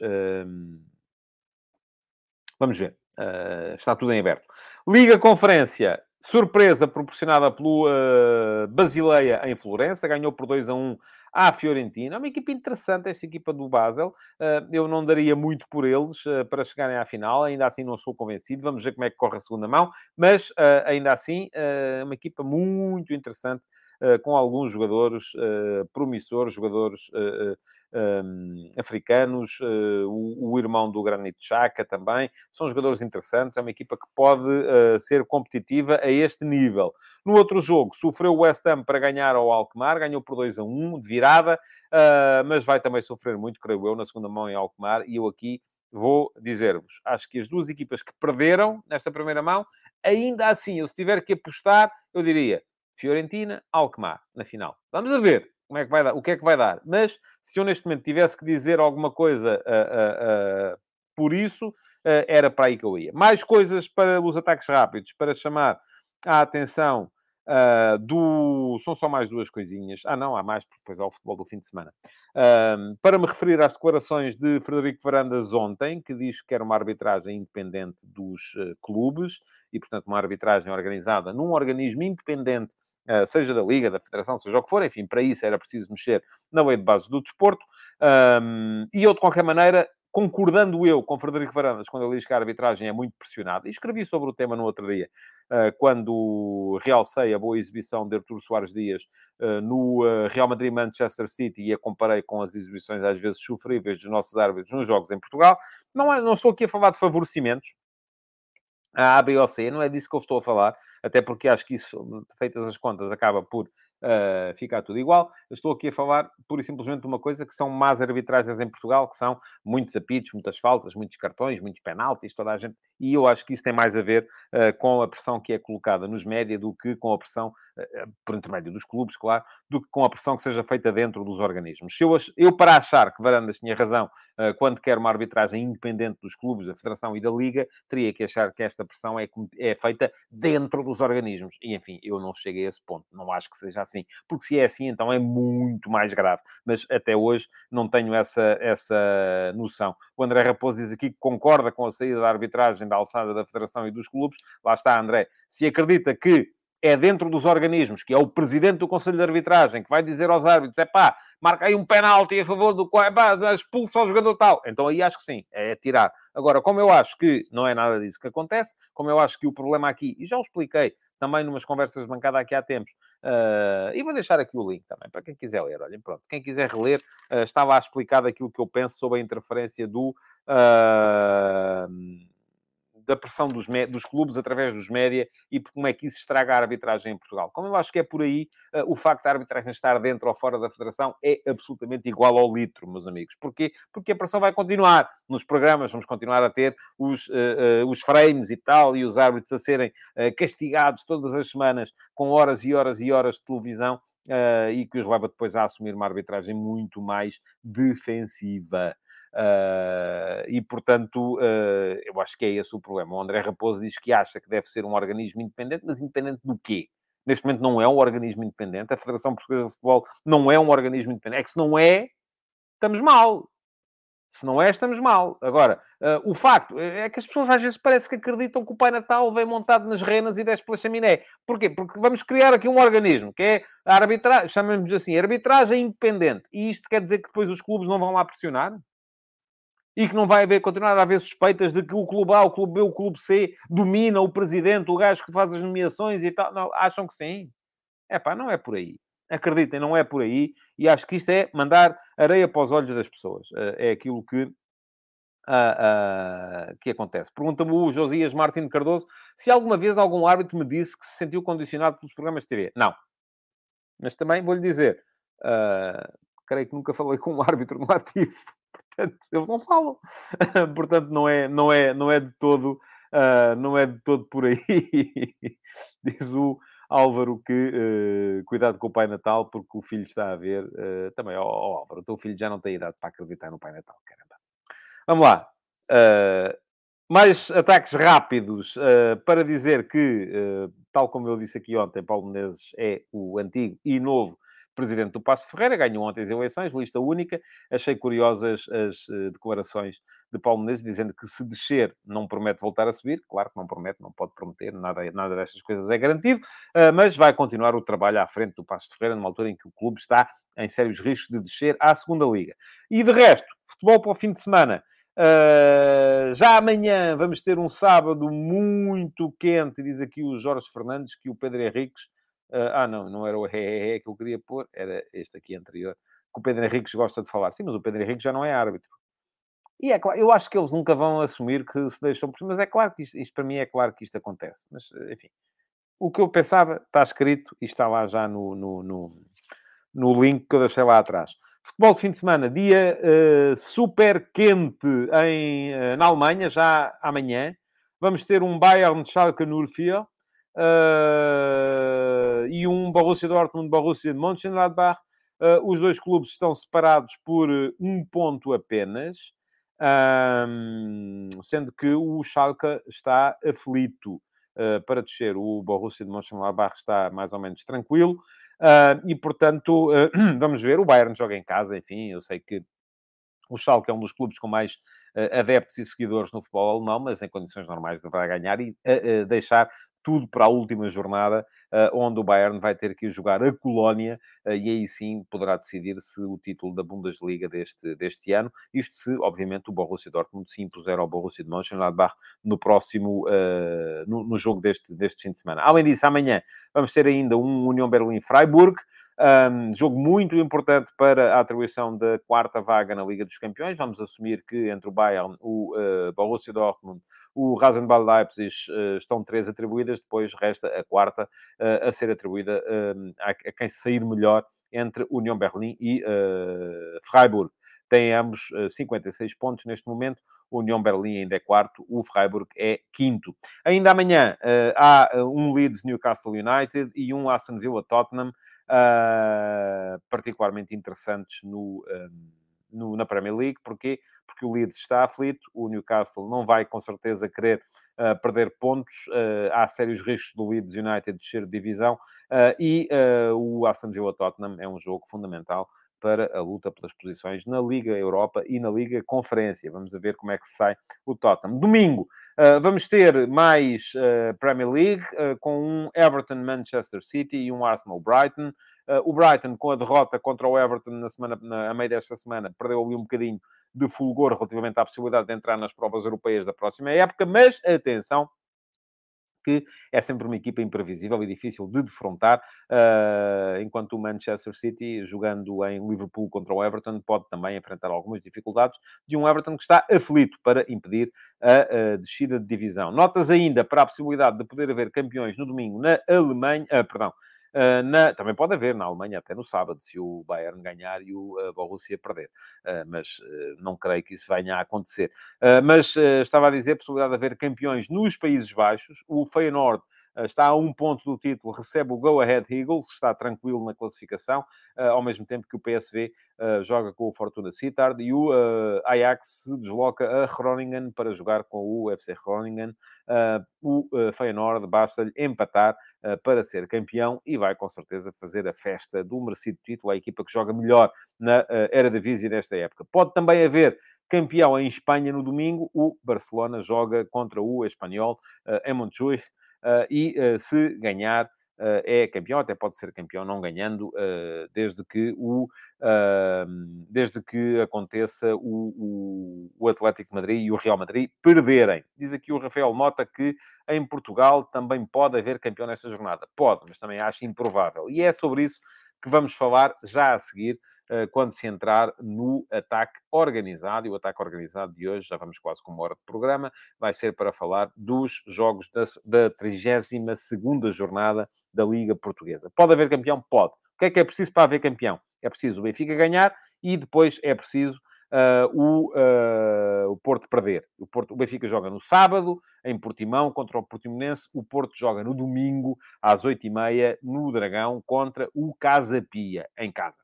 Vamos ver. Uh, está tudo em aberto. Liga Conferência. Surpresa proporcionada pelo uh, Basileia em Florença, ganhou por 2 a 1 à Fiorentina. É uma equipa interessante, esta equipa do Basel. Uh, eu não daria muito por eles uh, para chegarem à final, ainda assim não estou convencido. Vamos ver como é que corre a segunda mão, mas ainda assim é uma equipa muito interessante, com alguns jogadores promissores, jogadores um, africanos, uh, o, o, irmão do Granit Xhaka também, são jogadores interessantes, é uma equipa que pode uh, ser competitiva a este nível. No outro jogo, sofreu o West Ham para ganhar ao Alkmaar, ganhou por 2 a 1, de virada, uh, mas vai também sofrer muito, creio eu, na segunda mão em Alkmaar, e eu aqui vou dizer-vos, acho que as duas equipas que perderam nesta primeira mão, ainda assim, eu se tiver que apostar, eu diria Fiorentina, Alkmaar, na final. Vamos a ver como é que vai dar, o que é que vai dar. Mas se eu neste momento tivesse que dizer alguma coisa uh, uh, uh, por isso, era para aí que eu ia. Mais coisas para os ataques rápidos, para chamar a atenção do. São só mais duas coisinhas. Ah, não, há mais, porque depois há o futebol do fim de semana. para me referir às declarações de Frederico Varandas ontem, que diz que era uma arbitragem independente dos clubes e, portanto, uma arbitragem organizada num organismo independente seja da Liga, da Federação, seja o que for, enfim, para isso era preciso mexer na lei de base do desporto. E eu, de qualquer maneira, concordando eu com Frederico Varandas, quando ele diz que a arbitragem é muito pressionada, e escrevi sobre o tema no outro dia, uh, quando realcei a boa exibição de Artur Soares Dias uh, no Real Madrid-Manchester City e a comparei com as exibições às vezes sofríveis dos nossos árbitros nos jogos em Portugal, não, não estou aqui a falar de favorecimentos, a B ou C, não é disso que eu estou a falar, até porque acho que isso, feitas as contas, acaba por uh, ficar tudo igual. Eu estou aqui a falar pura e simplesmente de uma coisa que são más arbitragens em Portugal, que são muitos apitos, muitas faltas, muitos cartões, muitos penaltis, toda a gente. E eu acho que isso tem mais a ver uh, com a pressão que é colocada nos média do que com a pressão, uh, por intermédio dos clubes, claro, do que com a pressão que seja feita dentro dos organismos. Se eu, eu para achar que Varandas tinha razão quando quer uma arbitragem independente dos clubes, da Federação e da Liga, teria que achar que esta pressão é, é feita dentro dos organismos. E, enfim, eu não cheguei a esse ponto. Não acho que seja assim. Porque se é assim, então é muito mais grave. Mas até hoje não tenho essa, essa noção. O André Raposo diz aqui que concorda com a saída da arbitragem da alçada da Federação e dos clubes. Lá está, André. Se acredita que é dentro dos organismos, que é o presidente do Conselho de Arbitragem, que vai dizer aos árbitros: é pá, marca aí um penalti a favor do qual, expulsa o jogador tal. Então aí acho que sim, é tirar. Agora, como eu acho que não é nada disso que acontece, como eu acho que o problema aqui, e já o expliquei também numas conversas de bancada aqui há tempos, uh, e vou deixar aqui o link também para quem quiser ler. Olhem, pronto, quem quiser reler, uh, estava lá explicado aquilo que eu penso sobre a interferência do. Uh, da pressão dos, dos clubes através dos média e como é que isso estraga a arbitragem em Portugal. Como eu acho que é por aí, uh, o facto da arbitragem estar dentro ou fora da federação é absolutamente igual ao litro, meus amigos. Porquê? Porque a pressão vai continuar. Nos programas vamos continuar a ter os, uh, uh, os frames e tal, e os árbitros a serem castigados todas as semanas com horas e horas e horas de televisão. e que os leva depois a assumir uma arbitragem muito mais defensiva. Uh, e, portanto, uh, eu acho que é esse o problema. O André Raposo diz que acha que deve ser um organismo independente, mas independente do quê? Neste momento não é um organismo independente. A Federação Portuguesa de Futebol não é um organismo independente. É que se não é, estamos mal. Se não é, estamos mal. Agora, uh, o facto é que as pessoas às vezes parece que acreditam que o Pai Natal vem montado nas renas e desce pela chaminé. Porquê? Porque vamos criar aqui um organismo que é a arbitragem, chamamos assim, arbitragem independente. E isto quer dizer que depois os clubes não vão lá pressionar? E que não vai haver, continuar a haver suspeitas de que o clube A, o clube B, o clube C domina o presidente, o gajo que faz as nomeações e tal. Não, acham que sim? É pá, não é por aí. Acreditem, não é por aí. E acho que isto é mandar areia para os olhos das pessoas. Eh, é aquilo que, uh, uh, que acontece. Pergunta-me o Josias Martins Cardoso se alguma vez algum árbitro me disse que se sentiu condicionado pelos programas de TV. Não. Mas também vou-lhe dizer, uh, creio que nunca falei com um árbitro no ativo portanto, eles não falam. portanto, não é, não é, não é de todo, uh, não é de todo por aí. Diz o Álvaro que uh, cuidado com o Pai Natal, porque o filho está a ver. Uh, também, ó oh, oh, Álvaro, o teu filho já não tem idade para acreditar no Pai Natal, caramba. Vamos lá. mais ataques rápidos para dizer que, tal como eu disse aqui ontem, Paulo Menezes é o antigo e novo presidente do Passo Ferreira, ganhou ontem as eleições, lista única. Achei curiosas as uh, declarações de Paulo Menezes, dizendo que se descer não promete voltar a subir. Claro que não promete, não pode prometer, nada, nada destas coisas é garantido, uh, mas vai continuar o trabalho à frente do Passo Ferreira, numa altura em que o clube está em sérios riscos de descer à segunda liga. E de resto, futebol para o fim de semana. Uh, já amanhã vamos ter um sábado muito quente, diz aqui o Jorge Fernandes, que o Pedro Henriques. Uh, ah, não, não era o ré que eu queria pôr, era este aqui anterior, que o Pedro Henriques gosta de falar. Sim, mas o Pedro Henriques já não é árbitro. E é claro, eu acho que eles nunca vão assumir que se deixam por mas é claro que isto, isto, para mim é claro que isto acontece. Mas, enfim, o que eu pensava está escrito e está lá já no, no, no, no link que eu deixei lá atrás. Futebol de fim de semana, dia uh, super quente em, uh, na Alemanha, já amanhã. Vamos ter um Bayern Schalke 04 uh, e um Borussia Dortmund Borussia de Mönchengladbach. Uh, os dois clubes estão separados por um ponto apenas, sendo que o Schalke está aflito uh, para descer. O Borussia de Mönchengladbach está mais ou menos tranquilo. E, portanto, vamos ver. O Bayern joga em casa, enfim, eu sei que o Schalke é um dos clubes com mais adeptos e seguidores no futebol alemão, mas em condições normais deverá ganhar e deixar tudo para a última jornada, onde o Bayern vai ter que jogar a Colónia e aí sim poderá decidir se o título da Bundesliga deste, deste ano, isto se, obviamente, o Borussia Dortmund se impuser ao Borussia de Mönchengladbach no próximo, no, no jogo deste, deste fim de semana. Além disso, amanhã vamos ter ainda um União Berlim-Freiburg, um, jogo muito importante para a atribuição da quarta vaga na Liga dos Campeões. Vamos assumir que entre o Bayern, o uh, Borussia Dortmund, o Rasenball Leipzig uh, estão três atribuídas, depois resta a quarta uh, a ser atribuída a, a, quem sair melhor entre União Berlim e Freiburg. Têm ambos 56 pontos neste momento. União Berlim ainda é quarto, o Freiburg é quinto. Ainda amanhã há um Leeds Newcastle United e um Aston Villa Tottenham particularmente interessantes no, um, no, na Premier League. Porquê? Porque o Leeds está aflito, o Newcastle não vai com certeza querer uh, perder pontos, uh, há sérios riscos do Leeds United de descer de divisão e o Aston Villa Tottenham é um jogo fundamental para a luta pelas posições na Liga Europa e na Liga Conferência. Vamos ver como é que sai o Tottenham. Domingo, uh, vamos ter mais uh, Premier League, uh, com um Everton Manchester City e um Arsenal Brighton. O Brighton, com a derrota contra o Everton na semana, na, a meio desta semana, perdeu ali um bocadinho de fulgor relativamente à possibilidade de entrar nas provas europeias da próxima época, mas atenção, que é sempre uma equipa imprevisível e difícil de defrontar, uh, enquanto o Manchester City, jogando em Liverpool contra o Everton, pode também enfrentar algumas dificuldades de um Everton que está aflito para impedir a, a descida de divisão. Notas ainda para a possibilidade de poder haver campeões no domingo na Alemanha, uh, perdão, Uh, na, também pode haver na Alemanha até no sábado, se o Bayern ganhar e o uh, Borussia perder. Uh, mas não creio que isso venha a acontecer. mas estava a dizer a possibilidade de haver campeões nos Países Baixos. O Feyenoord está a um ponto do título, recebe o Go Ahead Eagles, está tranquilo na classificação, ao mesmo tempo que o PSV joga com o Fortuna Sittard e o Ajax se desloca a Groningen para jogar com o UFC Groningen. O Feyenoord basta-lhe empatar para ser campeão e vai com certeza fazer a festa do merecido título, a equipa que joga melhor na Eredivisie nesta época. Pode também haver campeão em Espanha no domingo, o Barcelona joga contra o Espanhol em Montjuic. Uh, e uh, se ganhar, uh, é campeão, até pode ser campeão não ganhando, desde, que o, desde que aconteça o, o, o, Atlético Madrid e o Real Madrid perderem. Diz aqui o Rafael Mota que em Portugal também pode haver campeão nesta jornada. Pode, mas também acho improvável. E é sobre isso que vamos falar já a seguir quando se entrar no ataque organizado. E o ataque organizado de hoje, já vamos quase com uma hora de programa, vai ser para falar dos jogos da, da 32 jornada da Liga Portuguesa. Pode haver campeão? Pode. O que é que é preciso para haver campeão? É preciso o Benfica ganhar e depois é preciso Uh, o, uh, o Porto perder. O, Porto, o Benfica joga no sábado, em Portimão, contra o Portimonense. O Porto joga no domingo, às 8h30, no Dragão, contra o Casa Pia, em casa.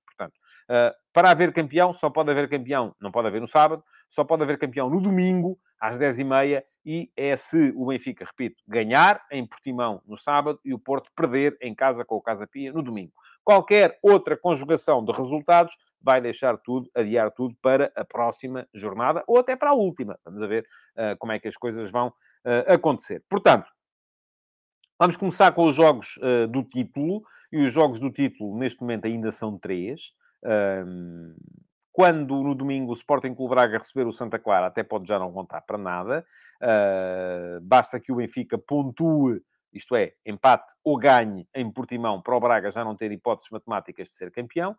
Uh, para haver campeão, só pode haver campeão, não pode haver no sábado, só pode haver campeão no domingo, às 10h30, e é se o Benfica, repito, ganhar em Portimão no sábado e o Porto perder em casa com o Casa Pia no domingo. Qualquer outra conjugação de resultados vai deixar tudo, adiar tudo para a próxima jornada ou até para a última. Vamos ver uh, como é que as coisas vão uh, acontecer. Portanto, vamos começar com os jogos do título. E os jogos do título, neste momento, ainda são três. Um, quando no domingo o Sporting Clube Braga receber o Santa Clara, até pode já não contar para nada. Uh, basta que o Benfica pontue, isto é, empate ou ganhe em Portimão, para o Braga já não ter hipóteses matemáticas de ser campeão.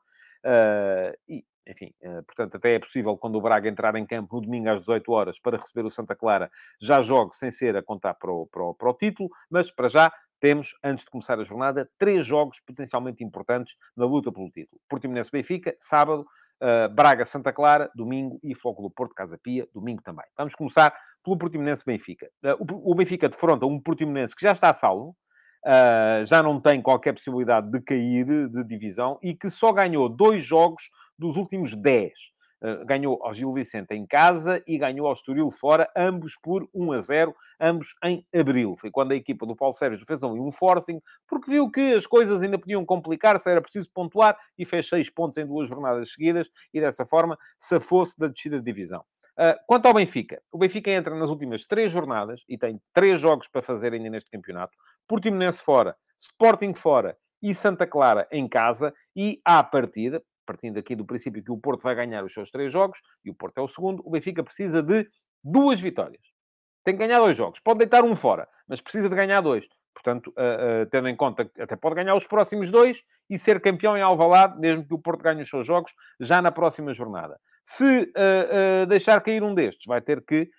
Uh, e, enfim, uh, portanto, até é possível quando o Braga entrar em campo no domingo às 18 horas para receber o Santa Clara, já jogue sem ser a contar para o, para o, para o título, mas para já temos, antes de começar a jornada, três jogos potencialmente importantes na luta pelo título. Portimonense-Benfica, sábado, uh, Braga-Santa Clara, domingo, e Flóculo Porto-Casa Pia, domingo também. Vamos começar pelo Portimonense-Benfica. Uh, o, Benfica defronta um Portimonense que já está salvo, uh, já não tem qualquer possibilidade de cair de divisão e que só ganhou dois jogos dos últimos dez. Eh, ganhou ao Gil Vicente em casa e ganhou ao Estoril fora, ambos por 1 a 0, ambos em abril. Foi quando a equipa do Paulo Sérgio fez ali um forcing, porque viu que as coisas ainda podiam complicar-se, era preciso pontuar, e fez seis pontos em duas jornadas seguidas, e dessa forma safou-se da descida de divisão. Uh, quanto ao Benfica, o Benfica entra nas últimas três jornadas e tem três jogos para fazer ainda neste campeonato. Portimonense fora, Sporting fora e Santa Clara em casa. E à partida, partindo aqui do princípio que o Porto vai ganhar os seus três jogos, e o Porto é o segundo, o Benfica precisa de duas vitórias. Tem que ganhar dois jogos. Pode deitar um fora, mas precisa de ganhar dois. Portanto, uh, uh, tendo em conta que até pode ganhar os próximos dois e ser campeão em Alvalade, mesmo que o Porto ganhe os seus jogos, já na próxima jornada. Se uh, deixar cair um destes, vai ter que,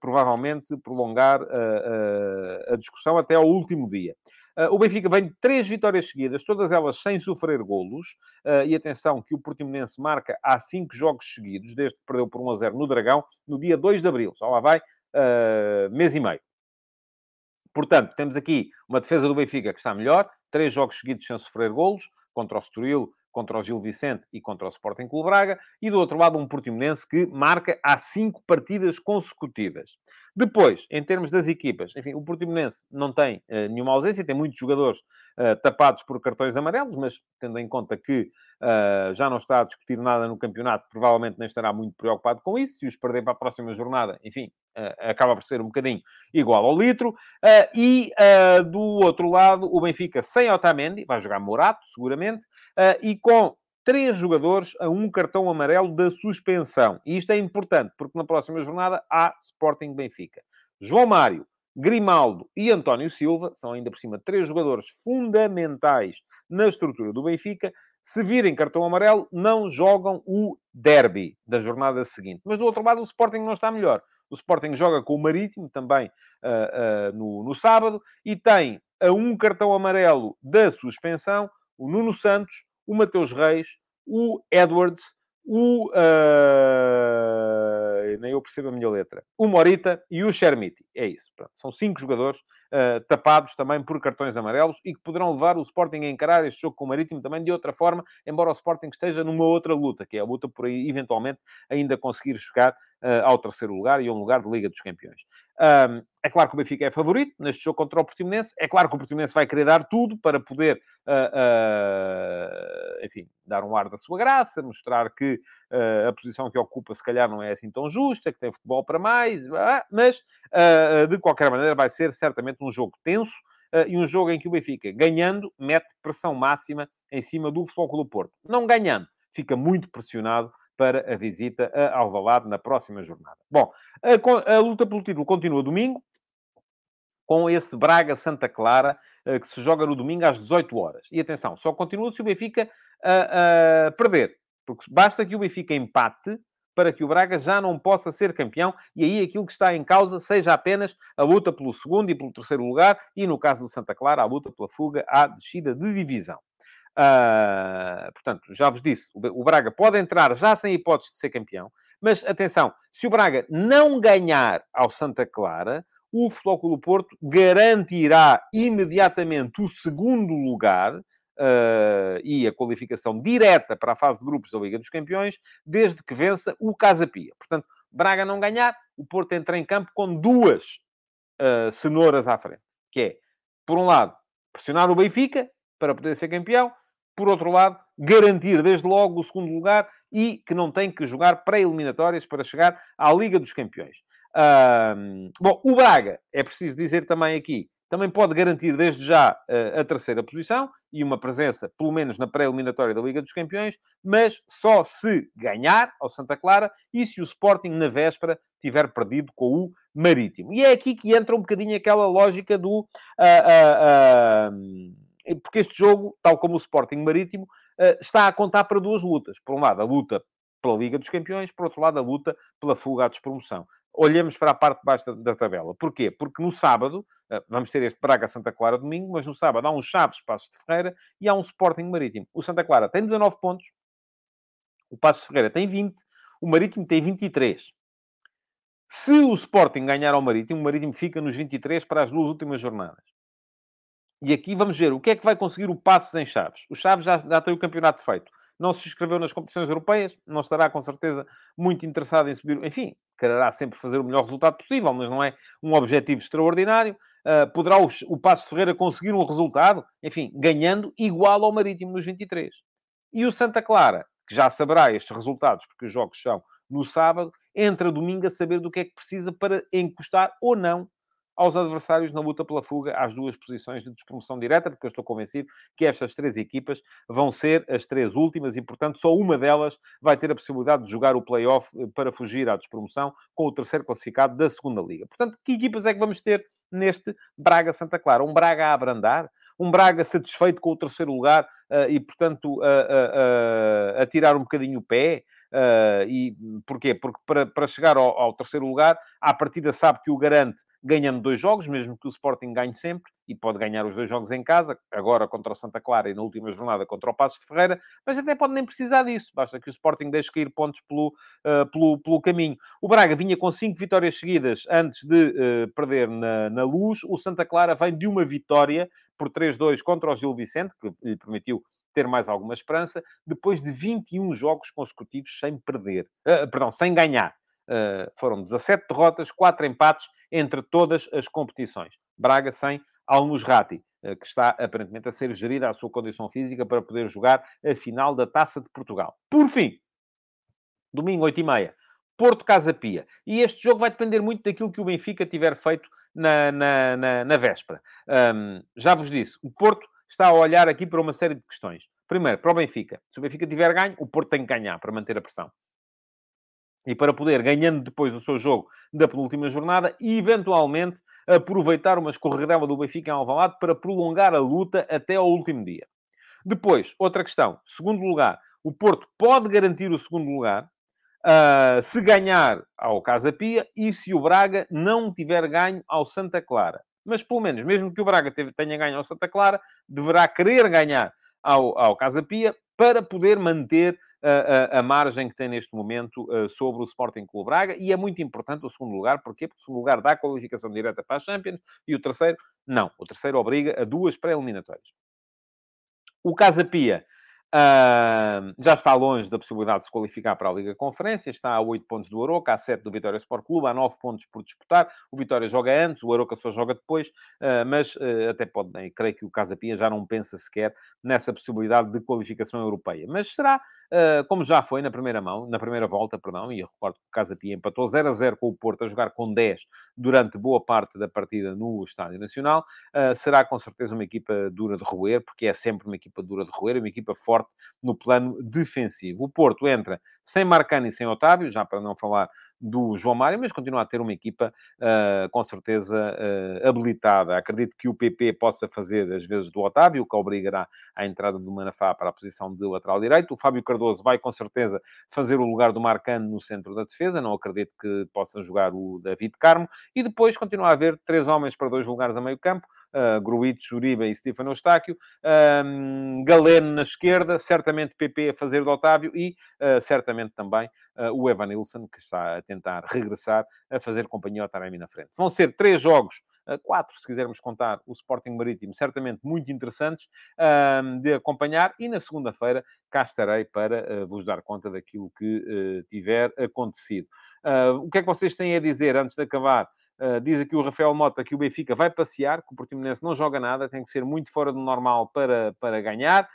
provavelmente, prolongar a discussão até ao último dia. Uh, o Benfica vem de três vitórias seguidas, todas elas sem sofrer golos. Uh, e atenção que o Portimonense marca há cinco jogos seguidos, desde que perdeu por 1 a 0 no Dragão, no dia 2 de Abril. Só lá vai uh, mês e meio. Portanto, temos aqui uma defesa do Benfica que está melhor, três jogos seguidos sem sofrer golos, contra o Estoril, contra o Gil Vicente e contra o Sporting Clube Braga, e do outro lado um Portimonense que marca há cinco partidas consecutivas. Depois, em termos das equipas, enfim, o Portimonense não tem uh, nenhuma ausência, tem muitos jogadores uh, tapados por cartões amarelos, mas tendo em conta que uh, já não está a discutir nada no campeonato, provavelmente nem estará muito preocupado com isso. Se os perder para a próxima jornada, enfim, acaba por ser um bocadinho igual ao litro. e do outro lado, o Benfica sem Otamendi, vai jogar Morato, seguramente, e com três jogadores a um cartão amarelo da suspensão. E isto é importante, porque na próxima jornada há Sporting Benfica. João Mário, Grimaldo e António Silva, são ainda por cima três jogadores fundamentais na estrutura do Benfica. Se virem cartão amarelo, não jogam o derby da jornada seguinte. Mas do outro lado, o Sporting não está melhor. O Sporting joga com o Marítimo também uh, uh, no, no sábado e tem a um cartão amarelo da suspensão o Nuno Santos, o Mateus Reis, o Edwards, o. Uh, nem eu percebo a minha letra. O Morita e o Chermiti. É isso. Pronto. São cinco jogadores uh, tapados também por cartões amarelos e que poderão levar o Sporting a encarar este jogo com o Marítimo também de outra forma, embora o Sporting esteja numa outra luta, que é a luta por aí, eventualmente, ainda conseguir chegar uh, ao terceiro lugar e a um lugar de Liga dos Campeões. Um, é claro que o Benfica é favorito neste jogo contra o Portimonense. É claro que o Portimonense vai querer dar tudo para poder, uh, uh, enfim, dar um ar da sua graça, mostrar que uh, a posição que ocupa se calhar não é assim tão justa, que tem futebol para mais, mas de qualquer maneira vai ser certamente um jogo tenso e um jogo em que o Benfica, ganhando, mete pressão máxima em cima do Futebol do Porto. Não ganhando, fica muito pressionado para a visita a Alvalade na próxima jornada. Bom, a, a luta pelo título continua domingo, com esse Braga-Santa Clara, eh, que se joga no domingo às 18 horas. E atenção, só continua se o Benfica perder. Porque basta que o Benfica empate para que o Braga já não possa ser campeão e aí aquilo que está em causa seja apenas a luta pelo segundo e pelo terceiro lugar e, no caso do Santa Clara, a luta pela fuga à descida de divisão. Uh, portanto, já vos disse, o Braga pode entrar já sem hipótese de ser campeão, mas atenção, se o Braga não ganhar ao Santa Clara, o Futebol Clube Porto garantirá imediatamente o segundo lugar uh, e a qualificação direta para a fase de grupos da Liga dos Campeões, desde que vença o Casa Pia. Portanto, Braga não ganhar, o Porto entra em campo com duas uh, cenouras à frente, que é, por um lado, pressionar o Benfica para poder ser campeão, por outro lado, garantir desde logo o segundo lugar e que não tem que jogar pré-eliminatórias para chegar à Liga dos Campeões. Bom, o Braga, é preciso dizer também aqui, também pode garantir desde já uh, a terceira posição e uma presença, pelo menos na pré-eliminatória da Liga dos Campeões, mas só se ganhar ao Santa Clara e se o Sporting, na véspera, tiver perdido com o Marítimo. E é aqui que entra um bocadinho aquela lógica do. Uh, uh, porque este jogo, tal como o Sporting Marítimo, está a contar para duas lutas. Por um lado, a luta pela Liga dos Campeões, por outro lado, a luta pela fuga à despromoção olhemos para a parte de baixo da, tabela. Porquê? Porque no sábado, eh, vamos ter este Braga-Santa Clara domingo, mas no sábado há um Chaves Passos de Ferreira e há um Sporting Marítimo. O Santa Clara tem 19 pontos, o Passos de Ferreira tem 20, o Marítimo tem 23. Se o Sporting ganhar ao Marítimo, o Marítimo fica nos 23 para as duas últimas jornadas. E aqui vamos ver o que é que vai conseguir o Passos em Chaves. O Chaves já, já tem o campeonato feito não se inscreveu nas competições europeias, não estará com certeza muito interessado em subir. Enfim, quererá sempre fazer o melhor resultado possível, mas não é um objetivo extraordinário. Uh, poderá o, o Passo Ferreira conseguir um resultado, enfim, ganhando igual ao Marítimo nos 23. E o Santa Clara, que já saberá estes resultados, porque os jogos são no sábado, entra domingo a saber do que é que precisa para encostar ou não aos adversários na luta pela fuga às duas posições de despromoção direta, porque eu estou convencido que estas três equipas vão ser as três últimas e, portanto, só uma delas vai ter a possibilidade de jogar o play-off eh, para fugir à despromoção com o terceiro classificado da segunda liga. Portanto, que equipas é que vamos ter neste Braga-Santa Clara? Um Braga a abrandar? Um Braga satisfeito com o terceiro lugar uh, e, portanto, a, a, a, tirar um bocadinho o pé? Uh, e porquê? Porque para, para chegar ao, ao, terceiro lugar, à partida sabe que o garante ganhando dois jogos, mesmo que o Sporting ganhe sempre, e pode ganhar os dois jogos em casa, agora contra o Santa Clara e na última jornada contra o Passos de Ferreira, mas até pode nem precisar disso, basta que o Sporting deixe cair pontos pelo, uh, pelo, pelo caminho. O Braga vinha com cinco vitórias seguidas antes de uh, perder na, na luz, o Santa Clara vem de uma vitória por 3-2 contra o Gil Vicente, que lhe permitiu ter mais alguma esperança, depois de 21 jogos consecutivos sem perder, uh, perdão, sem ganhar. Uh, foram 17 derrotas, 4 empates entre todas as competições. Braga sem Al-Musrati, uh, que está aparentemente a ser gerida a sua condição física para poder jogar a final da Taça de Portugal. Por fim, domingo 8 e meia, Porto Casa Pia. E este jogo vai depender muito daquilo que o Benfica tiver feito na, na, na, na véspera. Um, já vos disse, o Porto está a olhar aqui para uma série de questões. Primeiro, para o Benfica. Se o Benfica tiver ganho, o Porto tem que ganhar para manter a pressão. E para poder, ganhando depois o seu jogo da penúltima jornada, e eventualmente aproveitar uma escorregadela do Benfica em Alvalade para prolongar a luta até ao último dia. Depois, outra questão. Segundo lugar, o Porto pode garantir o segundo lugar uh, se ganhar ao Casa Pia e se o Braga não tiver ganho ao Santa Clara mas pelo menos, mesmo que o Braga tenha ganho ao Santa Clara, deverá querer ganhar ao, ao Casa Pia para poder manter a, a, a, margem que tem neste momento uh, sobre o Sporting Clube Braga, e é muito importante o segundo lugar, porquê? Porque o segundo lugar dá qualificação direta para a Champions, e o terceiro, não. O terceiro obriga a duas pré-eliminatórias. O Casa Pia Uh, já está longe da possibilidade de se qualificar para a Liga Conferência, está a 8 pontos do Aroca, a 7 do Vitória Sport Clube, há 9 pontos por disputar. O Vitória joga antes, o Aroca só joga depois, uh, mas uh, até pode, né, creio que o Casa Pia já não pensa sequer nessa possibilidade de qualificação europeia. Mas será Uh, como já foi na primeira mão, na primeira volta, perdão, e eu recordo que o Casa Pia empatou 0 a 0 com o Porto a jogar com 10 durante boa parte da partida no Estádio Nacional, uh, será com certeza uma equipa dura de roer, porque é sempre uma equipa dura de roer, uma equipa forte no plano defensivo. O Porto entra sem Marcano e sem Otávio, já para não falar do João Mário, mas continua a ter uma equipa uh, com certeza uh, habilitada. Acredito que o PP possa fazer as vezes do Otávio, que obrigará à entrada do Manafá para a posição de lateral direito. O Fábio Cardoso vai com certeza fazer o lugar do Marcano no centro da defesa, não acredito que possa jogar o David Carmo. E depois continua a haver três homens para dois lugares a meio campo uh, Gruitch, Uribe e Stefano Eustáquio, um, Galeno na esquerda, certamente PP a fazer do Otávio e uh, certamente também uh, o Evan Nilsson, que está a tentar regressar a fazer companhia ao Taremi na frente. Vão ser três jogos quatro, se quisermos contar o Sporting Marítimo, certamente muito interessantes de acompanhar. E na segunda-feira cá estarei para vos dar conta daquilo que tiver acontecido. o que é que vocês têm a dizer antes de acabar Uh, diz aqui o Rafael Mota que o Benfica vai passear, que o Portimonense não joga nada, tem que ser muito fora do normal para, para ganhar.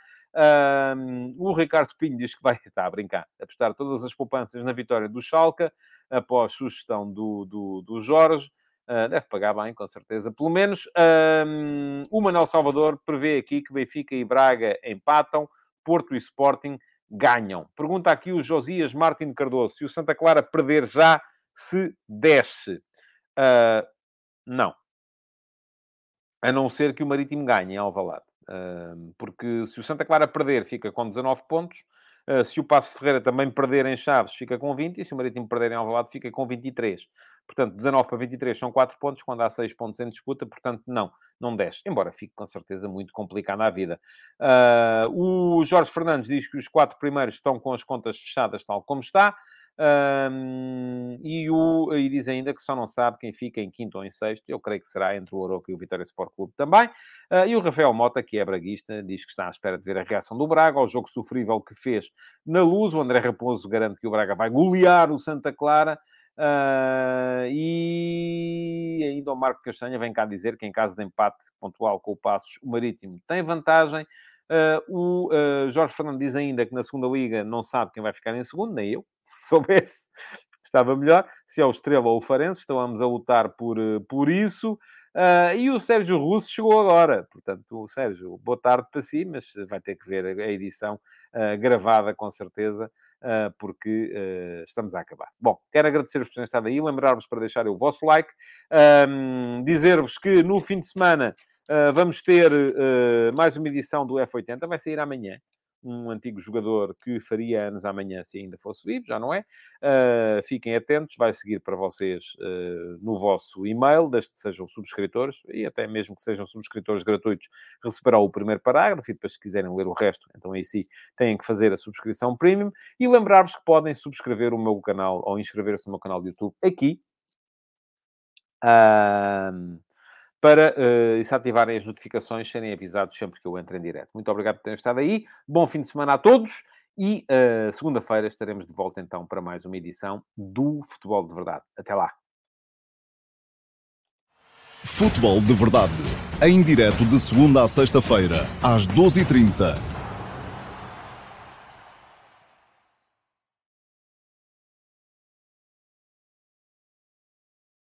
Um, o Ricardo Pinho diz que vai, está a brincar, apostar todas as poupanças na vitória do Schalke, após sugestão do, do, do Jorge. Uh, deve pagar bem, com certeza. Pelo menos o Manuel Salvador prevê aqui que Benfica e Braga empatam, Porto e Sporting ganham. Pergunta aqui o Josias Martin Cardoso se o Santa Clara perder já se desce. Uh, não. A não ser que o Marítimo ganhe em Alvalade. Uh, porque se o Santa Clara perder, fica com 19 pontos. Uh, se o Passo Ferreira também perder em Chaves, fica com 20. E se o Marítimo perder em Alvalade, fica com 23. Portanto, 19 para 23 são 4 pontos, quando há 6 pontos em disputa. Portanto, não, não desce. Embora fique com certeza muito complicado a vida. Uh, o Jorge Fernandes diz que os quatro primeiros estão com as contas fechadas, tal como está. Um, e, o, e diz ainda que só não sabe quem fica em quinto ou em sexto. Eu creio que será entre o Oroco e o Vitória Sport Clube também. Uh, e o Rafael Mota, que é braguista, diz que está à espera de ver a reação do Braga ao jogo sofrível que fez na luz. O André Raposo garante que o Braga vai golear o Santa Clara. Uh, e ainda o Marco Castanha vem cá dizer que em caso de empate pontual com o Passos, o Marítimo tem vantagem. Uh, o uh, Jorge Fernando diz ainda que na segunda liga não sabe quem vai ficar em segundo, nem eu. Se soubesse, estava melhor. Se é o Estrela ou o Farense, estamos a lutar por, uh, por isso. Uh, e o Sérgio Russo chegou agora. Portanto, Sérgio, boa tarde para si, mas vai ter que ver a edição uh, gravada, com certeza, uh, porque estamos a acabar. Bom, quero agradecer-vos por terem estado aí, lembrar-vos para deixarem o vosso like, dizer-vos que no fim de semana Uh, vamos ter uh, mais uma edição do F80, vai sair amanhã. Um antigo jogador que faria anos amanhã se ainda fosse vivo, já não é? Uh, fiquem atentos, vai seguir para vocês no vosso e-mail, desde que sejam subscritores, e até mesmo que sejam subscritores gratuitos, receberá o primeiro parágrafo, e depois, se quiserem ler o resto, então aí sim têm que fazer a subscrição premium. E lembrar-vos que podem subscrever o meu canal ou inscrever-se no meu canal de YouTube aqui. Para uh, se ativarem as notificações, serem avisados sempre que eu entre em direto. Muito obrigado por terem estado aí. Bom fim de semana a todos. E uh, segunda-feira estaremos de volta então para mais uma edição do Futebol de Verdade. Até lá. Futebol de Verdade. Em direto de segunda a sexta-feira, às 12h30